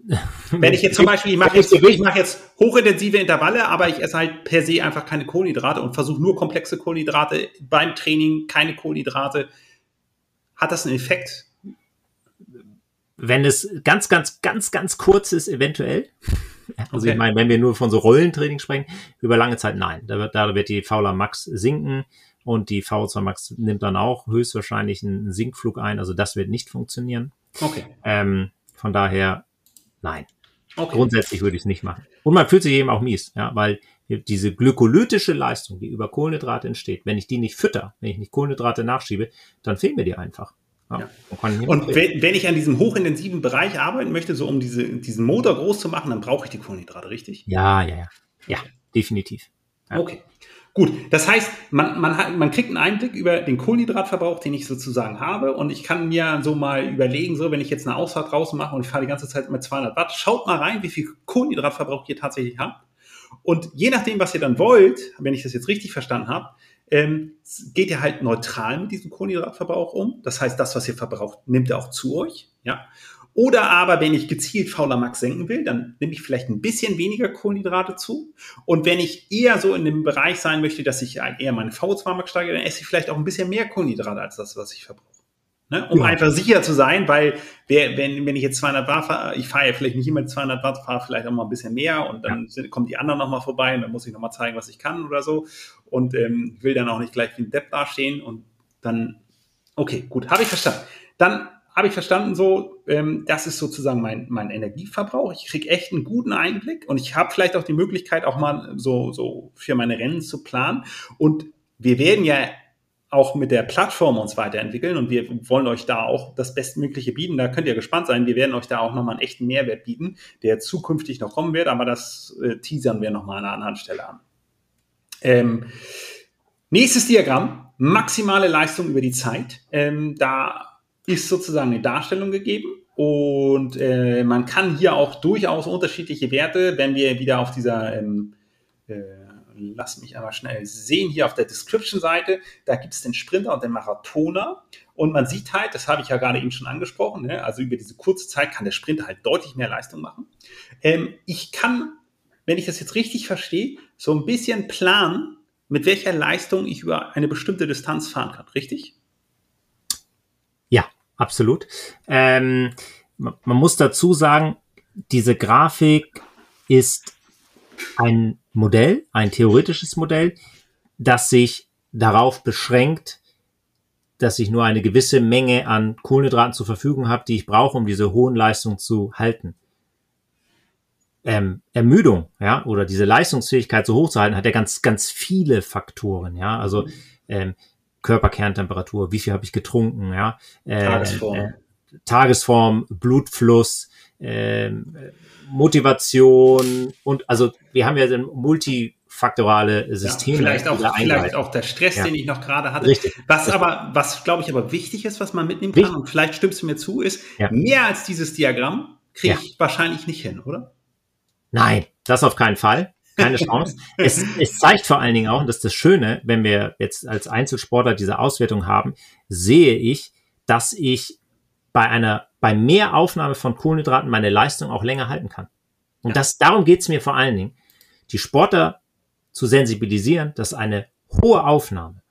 Wenn ich jetzt zum Beispiel, ich mache jetzt, ich mache jetzt hochintensive Intervalle, aber ich esse halt per se einfach keine Kohlenhydrate und versuche nur komplexe Kohlenhydrate beim Training, keine Kohlenhydrate. Hat das einen Effekt? Wenn es ganz, ganz, ganz, ganz kurz ist, eventuell. Also okay. ich meine, wenn wir nur von so Rollentraining sprechen, über lange Zeit nein. Da wird, da wird die Fauler Max sinken und die V2 Max nimmt dann auch höchstwahrscheinlich einen Sinkflug ein. Also das wird nicht funktionieren. Okay. Ähm, von daher, nein. Okay. Grundsätzlich würde ich es nicht machen. Und man fühlt sich eben auch mies, ja, weil diese glykolytische Leistung, die über Kohlenhydrate entsteht, wenn ich die nicht fütter, wenn ich nicht Kohlenhydrate nachschiebe, dann fehlen mir die einfach. Ja. Ja. Und wenn, wenn, ich an diesem hochintensiven Bereich arbeiten möchte, so um diese, diesen Motor groß zu machen, dann brauche ich die Kohlenhydrate, richtig? Ja, ja, ja. Ja, definitiv. Ja. Okay. Gut, das heißt, man, man, hat, man kriegt einen Einblick über den Kohlenhydratverbrauch, den ich sozusagen habe. Und ich kann mir so mal überlegen, so wenn ich jetzt eine Ausfahrt draußen mache und ich fahre die ganze Zeit mit 200 Watt, schaut mal rein, wie viel Kohlenhydratverbrauch ihr tatsächlich habt. Und je nachdem, was ihr dann wollt, wenn ich das jetzt richtig verstanden habe, ähm, geht ihr halt neutral mit diesem Kohlenhydratverbrauch um. Das heißt, das, was ihr verbraucht, nimmt ihr auch zu euch. Ja. Oder aber, wenn ich gezielt fauler Max senken will, dann nehme ich vielleicht ein bisschen weniger Kohlenhydrate zu. Und wenn ich eher so in dem Bereich sein möchte, dass ich eher meine VO2 Max steige, dann esse ich vielleicht auch ein bisschen mehr Kohlenhydrate als das, was ich verbrauche. Ne? Um ja. einfach sicher zu sein, weil wer, wenn, wenn ich jetzt 200 Watt fahre, ich fahre ja vielleicht nicht immer 200 Watt, fahre vielleicht auch mal ein bisschen mehr und dann ja. sind, kommen die anderen nochmal vorbei und dann muss ich nochmal zeigen, was ich kann oder so. Und ähm, will dann auch nicht gleich wie ein Depp dastehen und dann, okay, gut, habe ich verstanden. Dann habe ich verstanden so, ähm, das ist sozusagen mein, mein Energieverbrauch. Ich kriege echt einen guten Einblick und ich habe vielleicht auch die Möglichkeit, auch mal so, so für meine Rennen zu planen. Und wir werden ja auch mit der Plattform uns weiterentwickeln und wir wollen euch da auch das Bestmögliche bieten. Da könnt ihr gespannt sein. Wir werden euch da auch nochmal einen echten Mehrwert bieten, der zukünftig noch kommen wird, aber das äh, teasern wir nochmal an einer anderen Stelle an. Ähm, nächstes Diagramm, maximale Leistung über die Zeit. Ähm, da ist sozusagen eine Darstellung gegeben und äh, man kann hier auch durchaus unterschiedliche Werte, wenn wir wieder auf dieser, ähm, äh, lass mich aber schnell sehen, hier auf der Description-Seite, da gibt es den Sprinter und den Marathoner und man sieht halt, das habe ich ja gerade eben schon angesprochen, ne, also über diese kurze Zeit kann der Sprinter halt deutlich mehr Leistung machen. Ähm, ich kann, wenn ich das jetzt richtig verstehe, so ein bisschen planen, mit welcher Leistung ich über eine bestimmte Distanz fahren kann, richtig? Absolut. Ähm, man muss dazu sagen, diese Grafik ist ein Modell, ein theoretisches Modell, das sich darauf beschränkt, dass ich nur eine gewisse Menge an Kohlenhydraten zur Verfügung habe, die ich brauche, um diese hohen Leistungen zu halten. Ähm, Ermüdung, ja, oder diese Leistungsfähigkeit so hoch zu halten, hat ja ganz, ganz viele Faktoren, ja. Also ähm, Körperkerntemperatur, wie viel habe ich getrunken, ja, äh, Tagesform, äh, Tagesform Blutfluss, äh, Motivation und also wir haben ja ein multifaktorale System. Ja, vielleicht auch, vielleicht auch der Stress, ja. den ich noch gerade hatte. Richtig. Was aber, was glaube ich aber wichtig ist, was man mitnehmen kann, Richtig. und vielleicht stimmst du mir zu, ist, ja. mehr als dieses Diagramm kriege ich wahrscheinlich nicht hin, oder? Nein, das auf keinen Fall keine Chance. es, es zeigt vor allen Dingen auch, und das ist das Schöne, wenn wir jetzt als Einzelsportler diese Auswertung haben, sehe ich, dass ich bei einer, bei mehr Aufnahme von Kohlenhydraten meine Leistung auch länger halten kann. Und ja. das, darum geht's mir vor allen Dingen, die Sportler zu sensibilisieren, dass eine hohe Aufnahme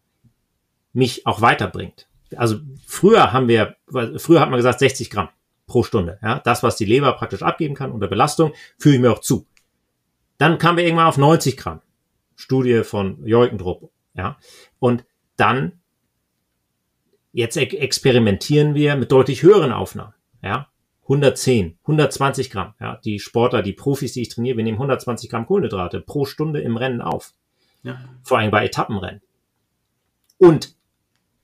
mich auch weiterbringt. Also früher haben wir, früher hat man gesagt 60 Gramm pro Stunde. Ja, das, was die Leber praktisch abgeben kann unter Belastung, führe ich mir auch zu. Dann kamen wir irgendwann auf 90 Gramm. Studie von Jeukendrup. Ja. Und dann, jetzt experimentieren wir mit deutlich höheren Aufnahmen. Ja. 110, 120 Gramm. Ja. Die Sportler, die Profis, die ich trainiere, wir nehmen 120 Gramm Kohlenhydrate pro Stunde im Rennen auf. Ja. Vor allem bei Etappenrennen. Und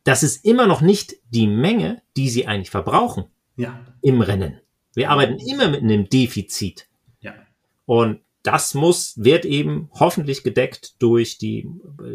das ist immer noch nicht die Menge, die sie eigentlich verbrauchen ja. im Rennen. Wir arbeiten immer mit einem Defizit. Ja. Und das muss, wird eben hoffentlich gedeckt durch die,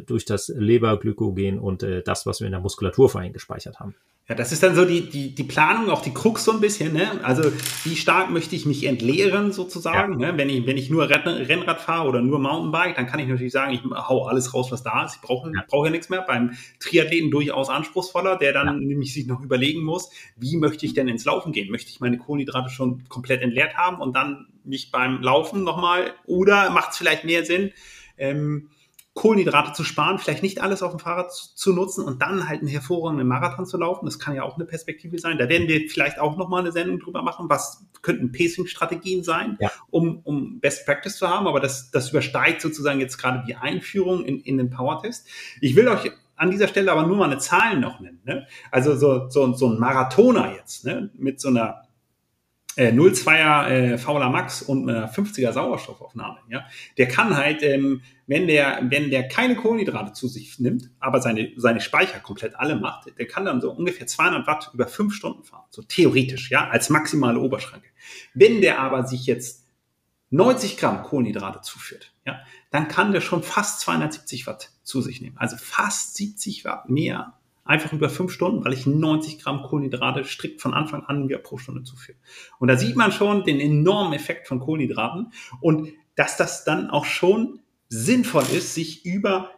durch das Leberglykogen und äh, das, was wir in der Muskulatur vorhin gespeichert haben. Ja, das ist dann so die, die, die Planung, auch die Krux so ein bisschen, ne? Also, wie stark möchte ich mich entleeren sozusagen, ja. ne? Wenn ich, wenn ich nur Rennrad fahre oder nur Mountainbike, dann kann ich natürlich sagen, ich hau alles raus, was da ist. Ich brauche, ja. brauche ja nichts mehr. Beim Triathleten durchaus anspruchsvoller, der dann ja. nämlich sich noch überlegen muss, wie möchte ich denn ins Laufen gehen? Möchte ich meine Kohlenhydrate schon komplett entleert haben und dann mich beim Laufen nochmal, oder macht es vielleicht mehr Sinn, ähm, Kohlenhydrate zu sparen, vielleicht nicht alles auf dem Fahrrad zu, zu, nutzen und dann halt einen hervorragenden Marathon zu laufen. Das kann ja auch eine Perspektive sein. Da werden wir vielleicht auch nochmal eine Sendung drüber machen. Was könnten Pacing-Strategien sein, ja. um, um Best Practice zu haben? Aber das, das übersteigt sozusagen jetzt gerade die Einführung in, in den Power-Test. Ich will euch an dieser Stelle aber nur mal eine Zahl noch nennen. Ne? Also so, so, so ein Marathoner jetzt ne? mit so einer äh, 0,2er äh, Fauler Max und einer 50er Sauerstoffaufnahme, ja, der kann halt, ähm, wenn der, wenn der keine Kohlenhydrate zu sich nimmt, aber seine, seine Speicher komplett alle macht, der kann dann so ungefähr 200 Watt über fünf Stunden fahren, so theoretisch, ja, als maximale Oberschranke. Wenn der aber sich jetzt 90 Gramm Kohlenhydrate zuführt, ja, dann kann der schon fast 270 Watt zu sich nehmen. Also fast 70 Watt mehr einfach über fünf Stunden, weil ich 90 Gramm Kohlenhydrate strikt von Anfang an mir pro Stunde zuführe. Und da sieht man schon den enormen Effekt von Kohlenhydraten und dass das dann auch schon sinnvoll ist, sich über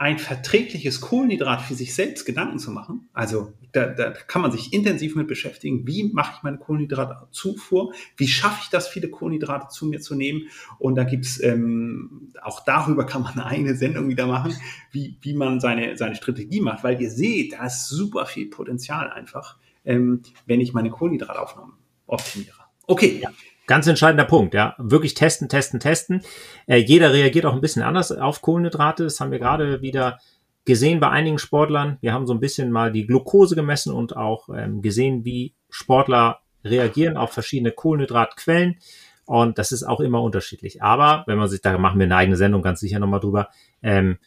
ein verträgliches Kohlenhydrat für sich selbst Gedanken zu machen. Also da, da kann man sich intensiv mit beschäftigen. Wie mache ich meine Kohlenhydratzufuhr? Wie schaffe ich das, viele Kohlenhydrate zu mir zu nehmen? Und da gibt's ähm, auch darüber kann man eine Sendung wieder machen, wie, wie man seine, seine Strategie macht, weil ihr seht, da ist super viel Potenzial einfach, ähm, wenn ich meine Kohlenhydrataufnahme optimiere. Okay. Ja. Ganz entscheidender Punkt, ja. Wirklich testen, testen, testen. Äh, jeder reagiert auch ein bisschen anders auf Kohlenhydrate. Das haben wir gerade wieder gesehen bei einigen Sportlern. Wir haben so ein bisschen mal die Glucose gemessen und auch ähm, gesehen, wie Sportler reagieren auf verschiedene Kohlenhydratquellen und das ist auch immer unterschiedlich. Aber wenn man sich, da machen wir eine eigene Sendung ganz sicher nochmal drüber, ähm,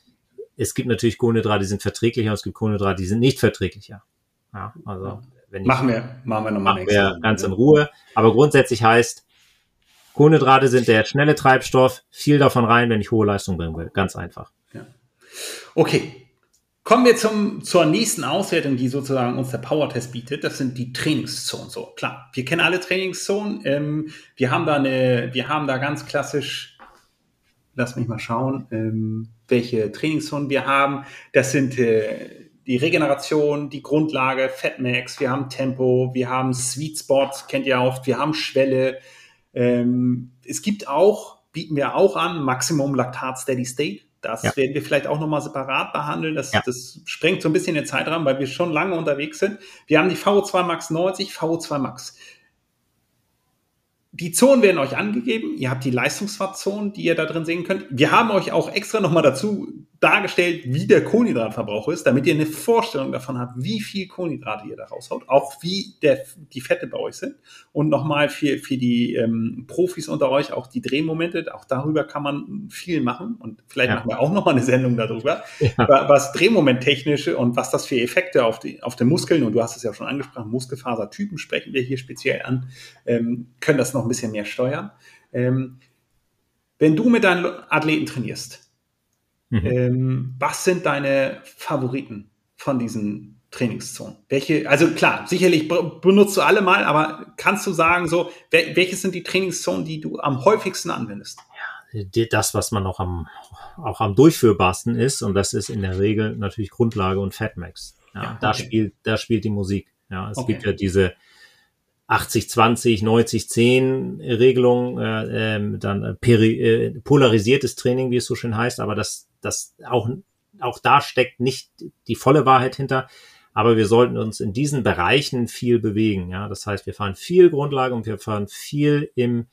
es gibt natürlich Kohlenhydrate, die sind verträglicher, und es gibt Kohlenhydrate, die sind nicht verträglicher. Ja, also wenn machen ich, wir, machen wir nochmal machen wir ganz in Ruhe. Aber grundsätzlich heißt, Kohlenhydrate sind der schnelle Treibstoff, viel davon rein, wenn ich hohe Leistung bringen will. Ganz einfach. Ja. Okay. Kommen wir zum, zur nächsten Auswertung, die sozusagen uns der Power-Test bietet. Das sind die Trainingszonen. So, klar. Wir kennen alle Trainingszonen. Ähm, wir haben da eine, wir haben da ganz klassisch, lass mich mal schauen, ähm, welche Trainingszonen wir haben. Das sind äh, die Regeneration, die Grundlage, Fatmax, wir haben Tempo, wir haben Sweet Spots, kennt ihr oft, wir haben Schwelle. Ähm, es gibt auch, bieten wir auch an, Maximum Laktat Steady State. Das ja. werden wir vielleicht auch nochmal separat behandeln. Das, ja. das sprengt so ein bisschen den Zeitraum, weil wir schon lange unterwegs sind. Wir haben die VO2 Max 90, VO2 Max. Die Zonen werden euch angegeben. Ihr habt die Leistungsfahrtzonen, die ihr da drin sehen könnt. Wir haben euch auch extra nochmal dazu dargestellt, wie der Kohlenhydratverbrauch ist, damit ihr eine Vorstellung davon habt, wie viel Kohlenhydrate ihr da raushaut, auch wie der, die Fette bei euch sind. Und nochmal für, für die ähm, Profis unter euch auch die Drehmomente, auch darüber kann man viel machen und vielleicht ja. machen wir auch nochmal eine Sendung darüber, ja. was Drehmomenttechnische und was das für Effekte auf, die, auf den Muskeln, und du hast es ja schon angesprochen, Muskelfasertypen sprechen wir hier speziell an, ähm, können das noch ein bisschen mehr steuern. Ähm, wenn du mit deinen Athleten trainierst, Mhm. Ähm, was sind deine Favoriten von diesen Trainingszonen? Welche, also klar, sicherlich benutzt du alle mal, aber kannst du sagen, so, welche sind die Trainingszonen, die du am häufigsten anwendest? Ja, das, was man auch am, auch am durchführbarsten ist, und das ist in der Regel natürlich Grundlage und Fatmax. Ja, ja okay. da spielt, da spielt die Musik. Ja, es okay. gibt ja diese 80-20, 90-10 Regelung, äh, äh, dann äh, peri äh, polarisiertes Training, wie es so schön heißt, aber das, das auch, auch da steckt nicht die volle Wahrheit hinter. Aber wir sollten uns in diesen Bereichen viel bewegen. Ja, das heißt, wir fahren viel Grundlage und wir fahren viel im,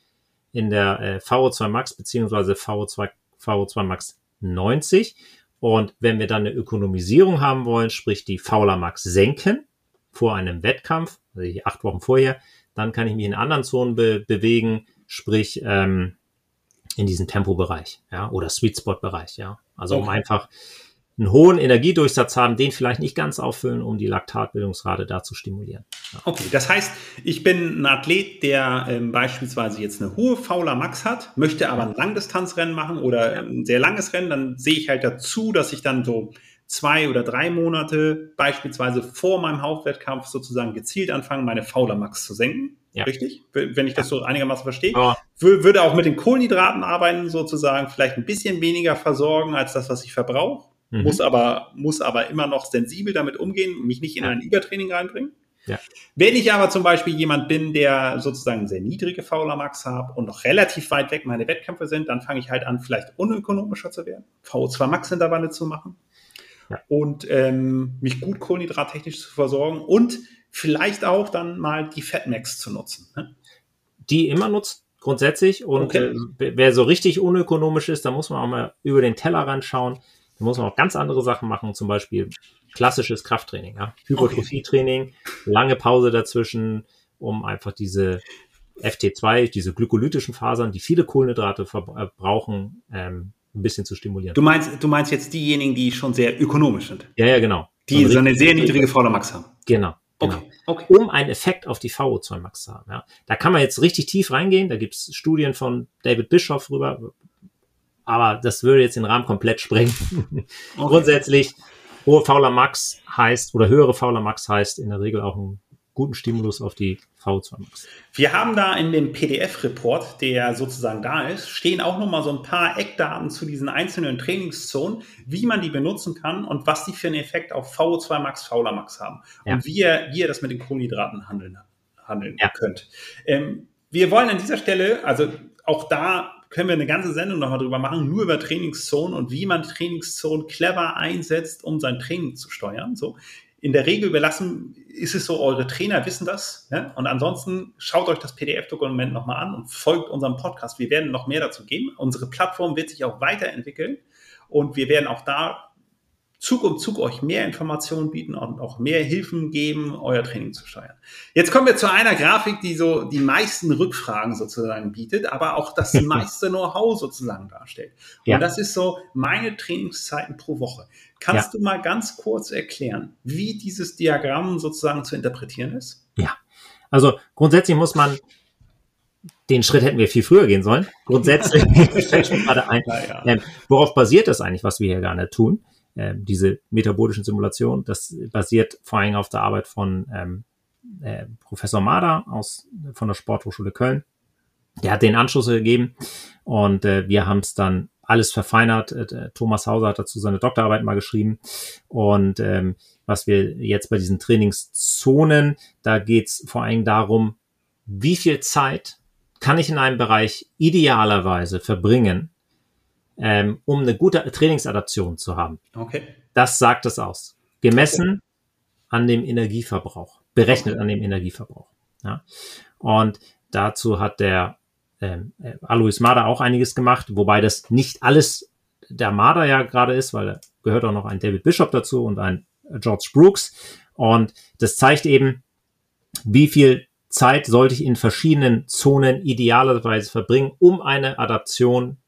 in der äh, VO2 Max beziehungsweise VO2, VO2 Max 90. Und wenn wir dann eine Ökonomisierung haben wollen, sprich die Fauler Max senken vor einem Wettkampf, also acht Wochen vorher, dann kann ich mich in anderen Zonen be bewegen, sprich ähm, in diesem Tempobereich, ja, oder Sweet Spot Bereich, ja. Also okay. um einfach einen hohen Energiedurchsatz haben, den vielleicht nicht ganz auffüllen, um die Laktatbildungsrate da zu stimulieren. Ja. Okay, das heißt, ich bin ein Athlet, der ähm, beispielsweise jetzt eine hohe Fauler Max hat, möchte aber ein Langdistanzrennen machen oder ein sehr langes Rennen, dann sehe ich halt dazu, dass ich dann so zwei oder drei Monate beispielsweise vor meinem Hauptwettkampf sozusagen gezielt anfange, meine Fauler Max zu senken. Ja. Richtig? Wenn ich das so einigermaßen verstehe. Ja. Würde auch mit den Kohlenhydraten arbeiten, sozusagen, vielleicht ein bisschen weniger versorgen als das, was ich verbrauche. Mhm. Muss aber, muss aber immer noch sensibel damit umgehen, mich nicht in ein Übertraining reinbringen. Ja. Wenn ich aber zum Beispiel jemand bin, der sozusagen sehr niedrige Fauler Max habe und noch relativ weit weg meine Wettkämpfe sind, dann fange ich halt an, vielleicht unökonomischer zu werden, VO2 Max Intervalle zu machen ja. und ähm, mich gut kohlenhydrattechnisch zu versorgen und vielleicht auch dann mal die Fatmax zu nutzen. Ne? Die immer nutzen, grundsätzlich. Und okay. äh, wer so richtig unökonomisch ist, da muss man auch mal über den Tellerrand schauen. Da muss man auch ganz andere Sachen machen, zum Beispiel klassisches Krafttraining, ja? Hypertrophietraining, okay. lange Pause dazwischen, um einfach diese FT2, diese glykolytischen Fasern, die viele Kohlenhydrate verbrauchen, äh, ähm, ein bisschen zu stimulieren. Du meinst, du meinst jetzt diejenigen, die schon sehr ökonomisch sind? Ja, ja, genau. Die so eine sehr niedrige Max haben. Genau. Genau. Okay, okay. Um einen Effekt auf die VO2 Max zu haben. Ja. Da kann man jetzt richtig tief reingehen. Da gibt's Studien von David Bischoff drüber. Aber das würde jetzt den Rahmen komplett sprengen. Okay. Grundsätzlich, hohe Fauler Max heißt, oder höhere Fauler Max heißt in der Regel auch ein guten Stimulus auf die V2 Max. Wir haben da in dem PDF-Report, der sozusagen da ist, stehen auch nochmal so ein paar Eckdaten zu diesen einzelnen Trainingszonen, wie man die benutzen kann und was die für einen Effekt auf VO2 Max, Fauler Max haben. Ja. Und wie ihr, wie ihr das mit den Kohlenhydraten handeln, handeln ja. könnt. Ähm, wir wollen an dieser Stelle, also auch da können wir eine ganze Sendung nochmal drüber machen, nur über Trainingszonen und wie man Trainingszonen clever einsetzt, um sein Training zu steuern. So in der Regel überlassen, ist es so, eure Trainer wissen das. Ja? Und ansonsten schaut euch das PDF-Dokument nochmal an und folgt unserem Podcast. Wir werden noch mehr dazu geben. Unsere Plattform wird sich auch weiterentwickeln und wir werden auch da Zug um Zug euch mehr Informationen bieten und auch mehr Hilfen geben, euer Training zu steuern. Jetzt kommen wir zu einer Grafik, die so die meisten Rückfragen sozusagen bietet, aber auch das meiste Know-how sozusagen darstellt. Ja. Und das ist so meine Trainingszeiten pro Woche. Kannst ja. du mal ganz kurz erklären, wie dieses Diagramm sozusagen zu interpretieren ist? Ja. Also grundsätzlich muss man den Schritt hätten wir viel früher gehen sollen. Grundsätzlich fällt gerade ein. Ja. Ähm, worauf basiert das eigentlich, was wir hier gerne tun? Ähm, diese metabolischen Simulationen, das basiert vor allem auf der Arbeit von ähm, äh, Professor Mader aus, von der Sporthochschule Köln. Der hat den Anschluss gegeben und äh, wir haben es dann alles verfeinert. Äh, Thomas Hauser hat dazu seine Doktorarbeit mal geschrieben. Und ähm, was wir jetzt bei diesen Trainingszonen, da geht's vor allem darum, wie viel Zeit kann ich in einem Bereich idealerweise verbringen, ähm, um eine gute Trainingsadaption zu haben. Okay. Das sagt es aus. Gemessen okay. an dem Energieverbrauch, berechnet an dem Energieverbrauch. Ja. Und dazu hat der ähm, äh, Alois Marder auch einiges gemacht, wobei das nicht alles der Marder ja gerade ist, weil da gehört auch noch ein David Bishop dazu und ein George Brooks. Und das zeigt eben, wie viel Zeit sollte ich in verschiedenen Zonen idealerweise verbringen, um eine Adaption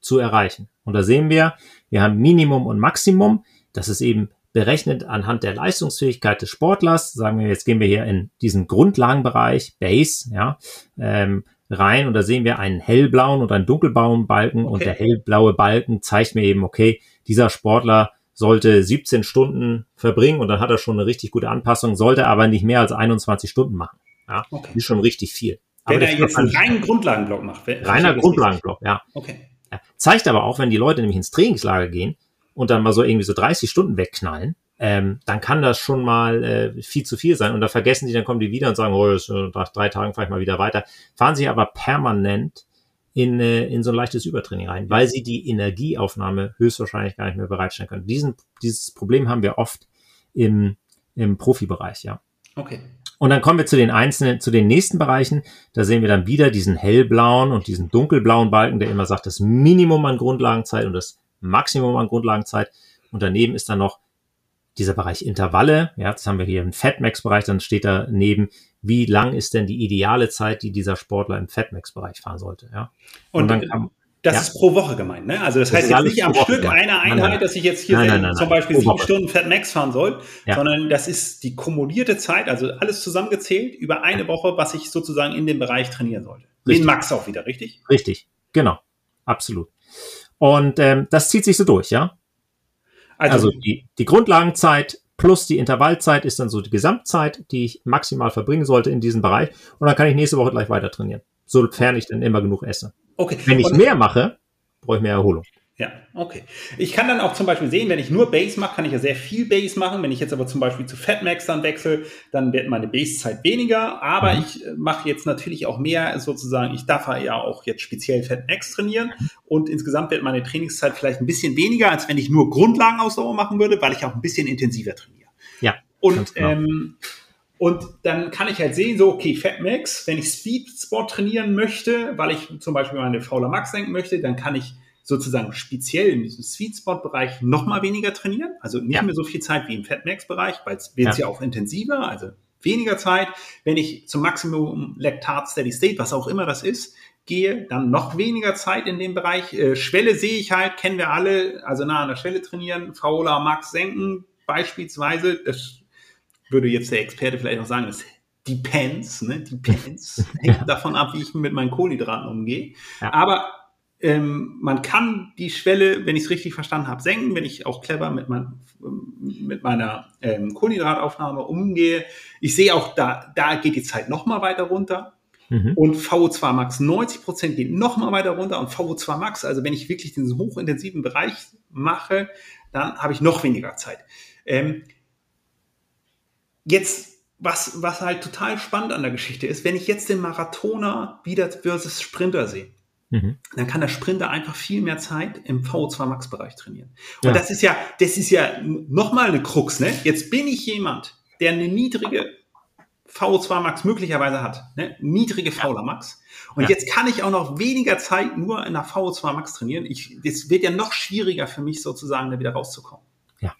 zu erreichen. Und da sehen wir, wir haben Minimum und Maximum. Das ist eben berechnet anhand der Leistungsfähigkeit des Sportlers. Sagen wir, jetzt gehen wir hier in diesen Grundlagenbereich, Base, ja, ähm, rein und da sehen wir einen hellblauen und einen dunkelblauen Balken okay. und der hellblaue Balken zeigt mir eben, okay, dieser Sportler sollte 17 Stunden verbringen und dann hat er schon eine richtig gute Anpassung, sollte aber nicht mehr als 21 Stunden machen. Ja, okay. ist schon richtig viel. Wenn aber er jetzt einen reinen Grundlagenblock macht. Reiner Grundlagenblock, ja. Okay. Zeigt aber auch, wenn die Leute nämlich ins Trainingslager gehen und dann mal so irgendwie so 30 Stunden wegknallen, ähm, dann kann das schon mal äh, viel zu viel sein. Und da vergessen die, dann kommen die wieder und sagen, oh, ist, nach drei Tagen fahre ich mal wieder weiter. Fahren sie aber permanent in, äh, in so ein leichtes Übertraining rein, weil sie die Energieaufnahme höchstwahrscheinlich gar nicht mehr bereitstellen können. Diesen, dieses Problem haben wir oft im, im Profibereich, ja. Okay. Und dann kommen wir zu den einzelnen, zu den nächsten Bereichen. Da sehen wir dann wieder diesen hellblauen und diesen dunkelblauen Balken, der immer sagt, das Minimum an Grundlagenzeit und das Maximum an Grundlagenzeit. Und daneben ist dann noch dieser Bereich Intervalle. Ja, das haben wir hier im Fatmax-Bereich. Dann steht daneben, wie lang ist denn die ideale Zeit, die dieser Sportler im Fatmax-Bereich fahren sollte. Ja. Und, und dann kann, das ja. ist pro Woche gemeint, ne? Also das, das heißt jetzt nicht am Stück gemacht. einer Einheit, nein, nein. dass ich jetzt hier nein, nein, zum Beispiel sieben Stunden Fat Max fahren soll, ja. sondern das ist die kumulierte Zeit, also alles zusammengezählt über eine Woche, was ich sozusagen in dem Bereich trainieren sollte. Den Max auch wieder, richtig? Richtig, genau, absolut. Und ähm, das zieht sich so durch, ja? Also, also die, die Grundlagenzeit plus die Intervallzeit ist dann so die Gesamtzeit, die ich maximal verbringen sollte in diesem Bereich. Und dann kann ich nächste Woche gleich weiter trainieren, sofern ich dann immer genug esse. Okay. Wenn ich Und mehr mache, brauche ich mehr Erholung. Ja, okay. Ich kann dann auch zum Beispiel sehen, wenn ich nur Base mache, kann ich ja sehr viel Base machen. Wenn ich jetzt aber zum Beispiel zu Fatmax dann wechsle, dann wird meine Base-Zeit weniger. Aber mhm. ich äh, mache jetzt natürlich auch mehr sozusagen. Ich darf ja auch jetzt speziell Fatmax trainieren. Und insgesamt wird meine Trainingszeit vielleicht ein bisschen weniger, als wenn ich nur Grundlagenausdauer machen würde, weil ich auch ein bisschen intensiver trainiere. Ja. Und genau. ähm, und dann kann ich halt sehen, so, okay, Fatmax, wenn ich Speed Sport trainieren möchte, weil ich zum Beispiel meine Fauler Max senken möchte, dann kann ich sozusagen speziell in diesem Sweet Spot Bereich noch mal weniger trainieren. Also nicht ja. mehr so viel Zeit wie im Fatmax Bereich, weil es wird ja. ja auch intensiver, also weniger Zeit. Wenn ich zum Maximum Lactat Steady State, was auch immer das ist, gehe, dann noch weniger Zeit in dem Bereich. Äh, Schwelle sehe ich halt, kennen wir alle, also nah an der Schwelle trainieren, Fauler Max senken beispielsweise. Das würde jetzt der Experte vielleicht auch sagen, es depends, ne? Depends. Hängt davon ab, wie ich mit meinen Kohlenhydraten umgehe. Ja. Aber ähm, man kann die Schwelle, wenn ich es richtig verstanden habe, senken, wenn ich auch clever mit, mein, mit meiner ähm, Kohlenhydrataufnahme umgehe. Ich sehe auch, da, da geht die Zeit noch mal weiter runter. Mhm. Und VO2 Max 90 Prozent geht noch mal weiter runter. Und VO2 Max, also wenn ich wirklich diesen hochintensiven Bereich mache, dann habe ich noch weniger Zeit. Ähm, jetzt, was, was halt total spannend an der Geschichte ist, wenn ich jetzt den Marathoner wieder versus Sprinter sehe, mhm. dann kann der Sprinter einfach viel mehr Zeit im VO2 Max Bereich trainieren. Und ja. das ist ja, das ist ja nochmal eine Krux, ne? Jetzt bin ich jemand, der eine niedrige VO2 Max möglicherweise hat, ne? niedrige Fauler Max. Und ja. jetzt kann ich auch noch weniger Zeit nur in der VO2 Max trainieren. Ich, das wird ja noch schwieriger für mich sozusagen, da wieder rauszukommen. Ja,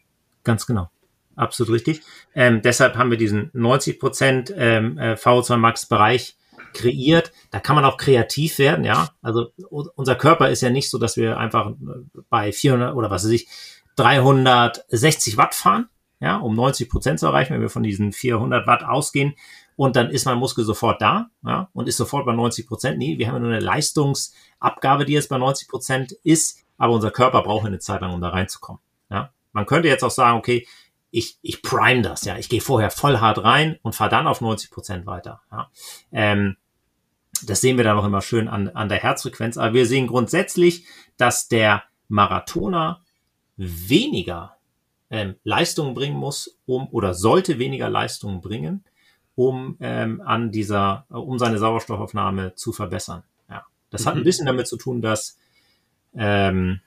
Ganz genau. Absolut richtig. Ähm, deshalb haben wir diesen 90 Prozent ähm, äh, VO2 Max Bereich kreiert. Da kann man auch kreativ werden, ja. Also unser Körper ist ja nicht so, dass wir einfach äh, bei 400 oder was weiß ich 360 Watt fahren, ja, um 90 Prozent zu erreichen, wenn wir von diesen 400 Watt ausgehen. Und dann ist mein Muskel sofort da, ja, und ist sofort bei 90 Prozent. Nee, wir haben ja nur eine Leistungsabgabe, die jetzt bei 90 Prozent ist, aber unser Körper braucht eine Zeit lang, um da reinzukommen. Ja. Man könnte jetzt auch sagen, okay, ich, ich prime das, ja. Ich gehe vorher voll hart rein und fahre dann auf 90 Prozent weiter. Ja. Ähm, das sehen wir dann auch immer schön an, an der Herzfrequenz. Aber wir sehen grundsätzlich, dass der Marathoner weniger ähm, Leistungen bringen muss, um oder sollte weniger Leistungen bringen, um ähm, an dieser, um seine Sauerstoffaufnahme zu verbessern. Ja, das mhm. hat ein mhm. bisschen damit zu tun, dass ähm,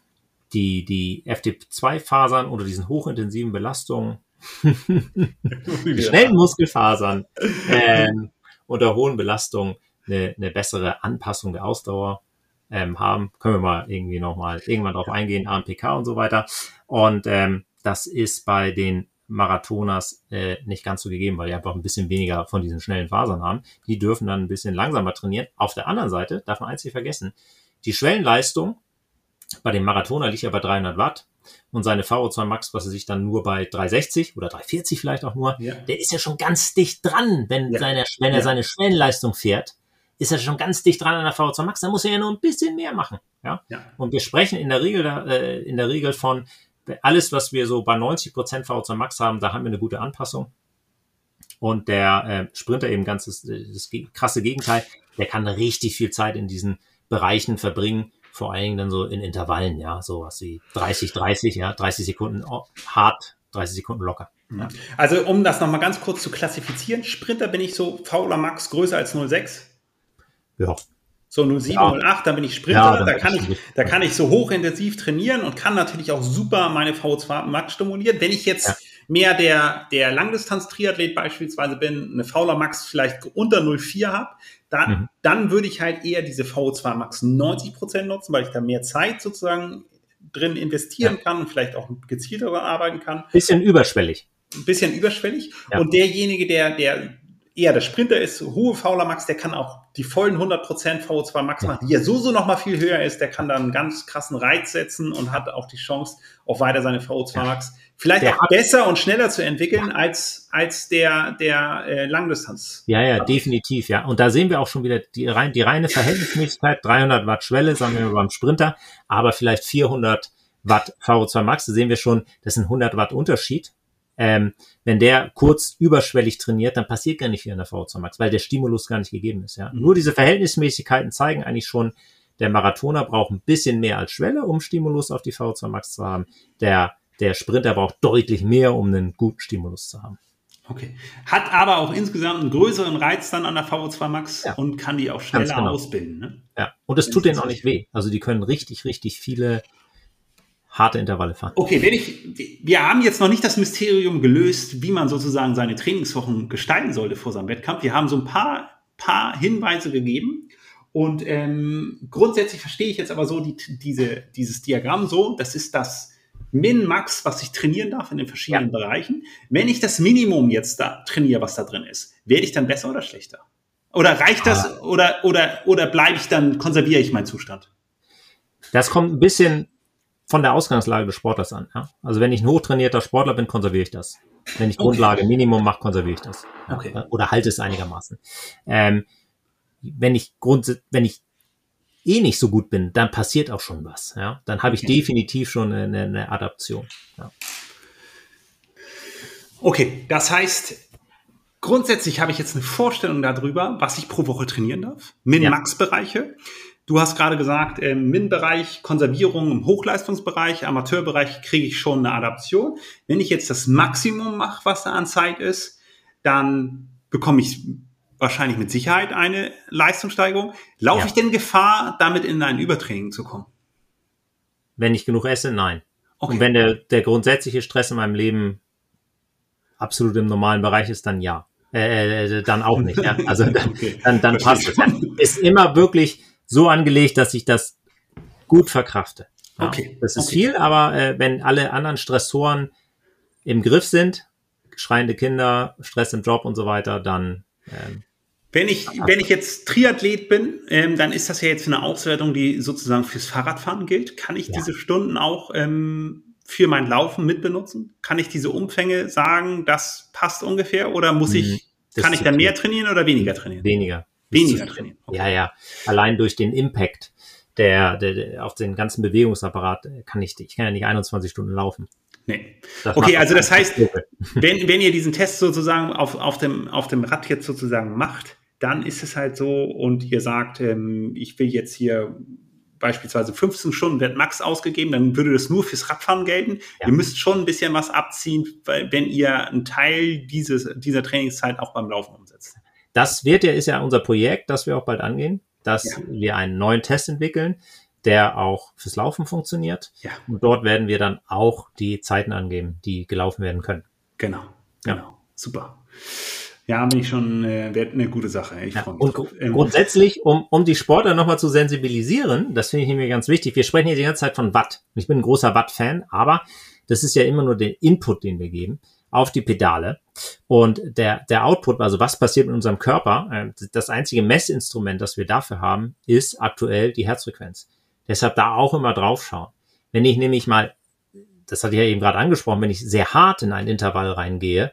die die FT2-Fasern oder diesen hochintensiven Belastungen, die schnellen Muskelfasern ähm, unter hohen Belastungen eine, eine bessere Anpassung der Ausdauer ähm, haben. Können wir mal irgendwie nochmal irgendwann drauf eingehen, AMPK und so weiter. Und ähm, das ist bei den Marathoners äh, nicht ganz so gegeben, weil die einfach ein bisschen weniger von diesen schnellen Fasern haben. Die dürfen dann ein bisschen langsamer trainieren. Auf der anderen Seite darf man eins nicht vergessen. Die Schwellenleistung bei dem Marathoner liegt ja bei 300 Watt und seine VO2 Max, was er sich dann nur bei 360 oder 340 vielleicht auch nur, ja. der ist ja schon ganz dicht dran, wenn, ja. seine, wenn er ja. seine Schwellenleistung fährt ist er schon ganz dicht dran an der VO2 Max, dann muss er ja nur ein bisschen mehr machen. Ja? ja. Und wir sprechen in der Regel, äh, in der Regel von alles, was wir so bei 90 Prozent VO2 Max haben, da haben wir eine gute Anpassung. Und der äh, Sprinter eben ganz das, das krasse Gegenteil, der kann richtig viel Zeit in diesen Bereichen verbringen, vor allen Dingen dann so in Intervallen, ja, so was wie 30, 30, ja, 30 Sekunden hart, 30 Sekunden locker. Ja. Also um das nochmal ganz kurz zu klassifizieren, Sprinter bin ich so fauler Max größer als 0,6. Ja. So 07, ja. 08, dann bin ich Sprinter, ja, da, kann ich, da kann ich so hochintensiv trainieren und kann natürlich auch super meine VO2 Max stimulieren. Wenn ich jetzt ja. mehr der, der Langdistanz-Triathlet beispielsweise bin, eine Fauler Max vielleicht unter 04 habe, dann, mhm. dann würde ich halt eher diese VO2 Max 90% nutzen, weil ich da mehr Zeit sozusagen drin investieren kann und vielleicht auch gezielter arbeiten kann. Bisschen überschwellig. Ein bisschen überschwellig. Und derjenige, der, der eher der Sprinter ist, hohe Fauler Max, der kann auch die vollen 100% VO2 Max machen, die ja so, so noch mal viel höher ist. Der kann dann einen ganz krassen Reiz setzen und hat auch die Chance, auch weiter seine VO2 Max vielleicht der auch besser und schneller zu entwickeln ja. als, als der, der äh, Langdistanz. Ja, ja, definitiv, ja. Und da sehen wir auch schon wieder die, rein, die reine Verhältnismäßigkeit, 300 Watt Schwelle, sagen wir mal beim Sprinter, aber vielleicht 400 Watt VO2 Max, da sehen wir schon, das ist ein 100 Watt Unterschied. Ähm, wenn der kurz überschwellig trainiert, dann passiert gar nicht viel in der VO2 Max, weil der Stimulus gar nicht gegeben ist. Ja. Mhm. Nur diese Verhältnismäßigkeiten zeigen eigentlich schon, der Marathoner braucht ein bisschen mehr als Schwelle, um Stimulus auf die VO2 Max zu haben. Der, der Sprinter braucht deutlich mehr, um einen guten Stimulus zu haben. Okay. Hat aber auch insgesamt einen größeren Reiz dann an der VO2 Max ja. und kann die auch schneller genau. ausbilden. Ne? Ja, und es tut denen auch nicht weh. Also die können richtig, richtig viele harte Intervalle fahren. Okay, wenn ich, wir haben jetzt noch nicht das Mysterium gelöst, wie man sozusagen seine Trainingswochen gestalten sollte vor seinem Wettkampf. Wir haben so ein paar, paar Hinweise gegeben. Und ähm, grundsätzlich verstehe ich jetzt aber so die, diese, dieses Diagramm so, das ist das Min-Max, was ich trainieren darf in den verschiedenen ja. Bereichen. Wenn ich das Minimum jetzt da trainiere, was da drin ist, werde ich dann besser oder schlechter? Oder reicht das ah. oder, oder, oder bleibe ich dann, konserviere ich meinen Zustand? Das kommt ein bisschen von der Ausgangslage des Sportlers an. Ja? Also wenn ich ein hochtrainierter Sportler bin, konserviere ich das. Wenn ich Grundlage okay. Minimum mache, konserviere ich das. Okay. Oder halte es einigermaßen. Ähm, wenn ich Grund, wenn ich eh nicht so gut bin, dann passiert auch schon was. Ja? Dann habe ich okay. definitiv schon eine, eine Adaption. Ja. Okay, das heißt, grundsätzlich habe ich jetzt eine Vorstellung darüber, was ich pro Woche trainieren darf. Min-Max-Bereiche. Du hast gerade gesagt, im MIN-Bereich, Konservierung im Hochleistungsbereich, Amateurbereich kriege ich schon eine Adaption. Wenn ich jetzt das Maximum mache, was da an Zeit ist, dann bekomme ich wahrscheinlich mit Sicherheit eine Leistungssteigerung. Laufe ja. ich denn Gefahr, damit in ein Übertraining zu kommen? Wenn ich genug esse, nein. Okay. Und wenn der, der grundsätzliche Stress in meinem Leben absolut im normalen Bereich ist, dann ja. Äh, äh dann auch nicht. Ja. Also dann, okay. dann, dann passt es. Ist immer wirklich so angelegt, dass ich das gut verkrafte. Ja, okay. Das ist okay. viel, aber äh, wenn alle anderen Stressoren im Griff sind, schreiende Kinder, Stress im Job und so weiter, dann ähm, wenn ich, wenn ich jetzt Triathlet bin, ähm, dann ist das ja jetzt eine Auswertung, die sozusagen fürs Fahrradfahren gilt. Kann ich ja. diese Stunden auch ähm, für mein Laufen mitbenutzen? Kann ich diese Umfänge sagen, das passt ungefähr? Oder muss ich, mhm. das kann ich dann mehr trainieren oder weniger trainieren? Weniger. Weniger trainieren. Okay. Ja, ja. Allein durch den Impact der, der, der, auf den ganzen Bewegungsapparat kann ich, ich kann ja nicht 21 Stunden laufen. Nee. Das okay, also das heißt, wenn, wenn ihr diesen Test sozusagen auf, auf, dem, auf dem Rad jetzt sozusagen macht, dann ist es halt so und ihr sagt, ähm, ich will jetzt hier beispielsweise 15 Stunden wird Max ausgegeben, dann würde das nur fürs Radfahren gelten. Ja. Ihr müsst schon ein bisschen was abziehen, weil, wenn ihr einen Teil dieses, dieser Trainingszeit auch beim Laufen umsetzt. Das wird ja, ist ja unser Projekt, das wir auch bald angehen, dass ja. wir einen neuen Test entwickeln, der auch fürs Laufen funktioniert. Ja. Und dort werden wir dann auch die Zeiten angeben, die gelaufen werden können. Genau, genau. Ja. Super. Ja, bin ich schon, äh, wäre eine gute Sache. Ich ja, freue mich. Und. Ähm, grundsätzlich, um, um die Sportler nochmal zu sensibilisieren, das finde ich mir ganz wichtig. Wir sprechen hier die ganze Zeit von Watt. Ich bin ein großer Watt-Fan, aber das ist ja immer nur der Input, den wir geben auf die Pedale. Und der, der Output, also was passiert mit unserem Körper, äh, das einzige Messinstrument, das wir dafür haben, ist aktuell die Herzfrequenz. Deshalb da auch immer drauf schauen. Wenn ich nämlich mal, das hatte ich ja eben gerade angesprochen, wenn ich sehr hart in ein Intervall reingehe,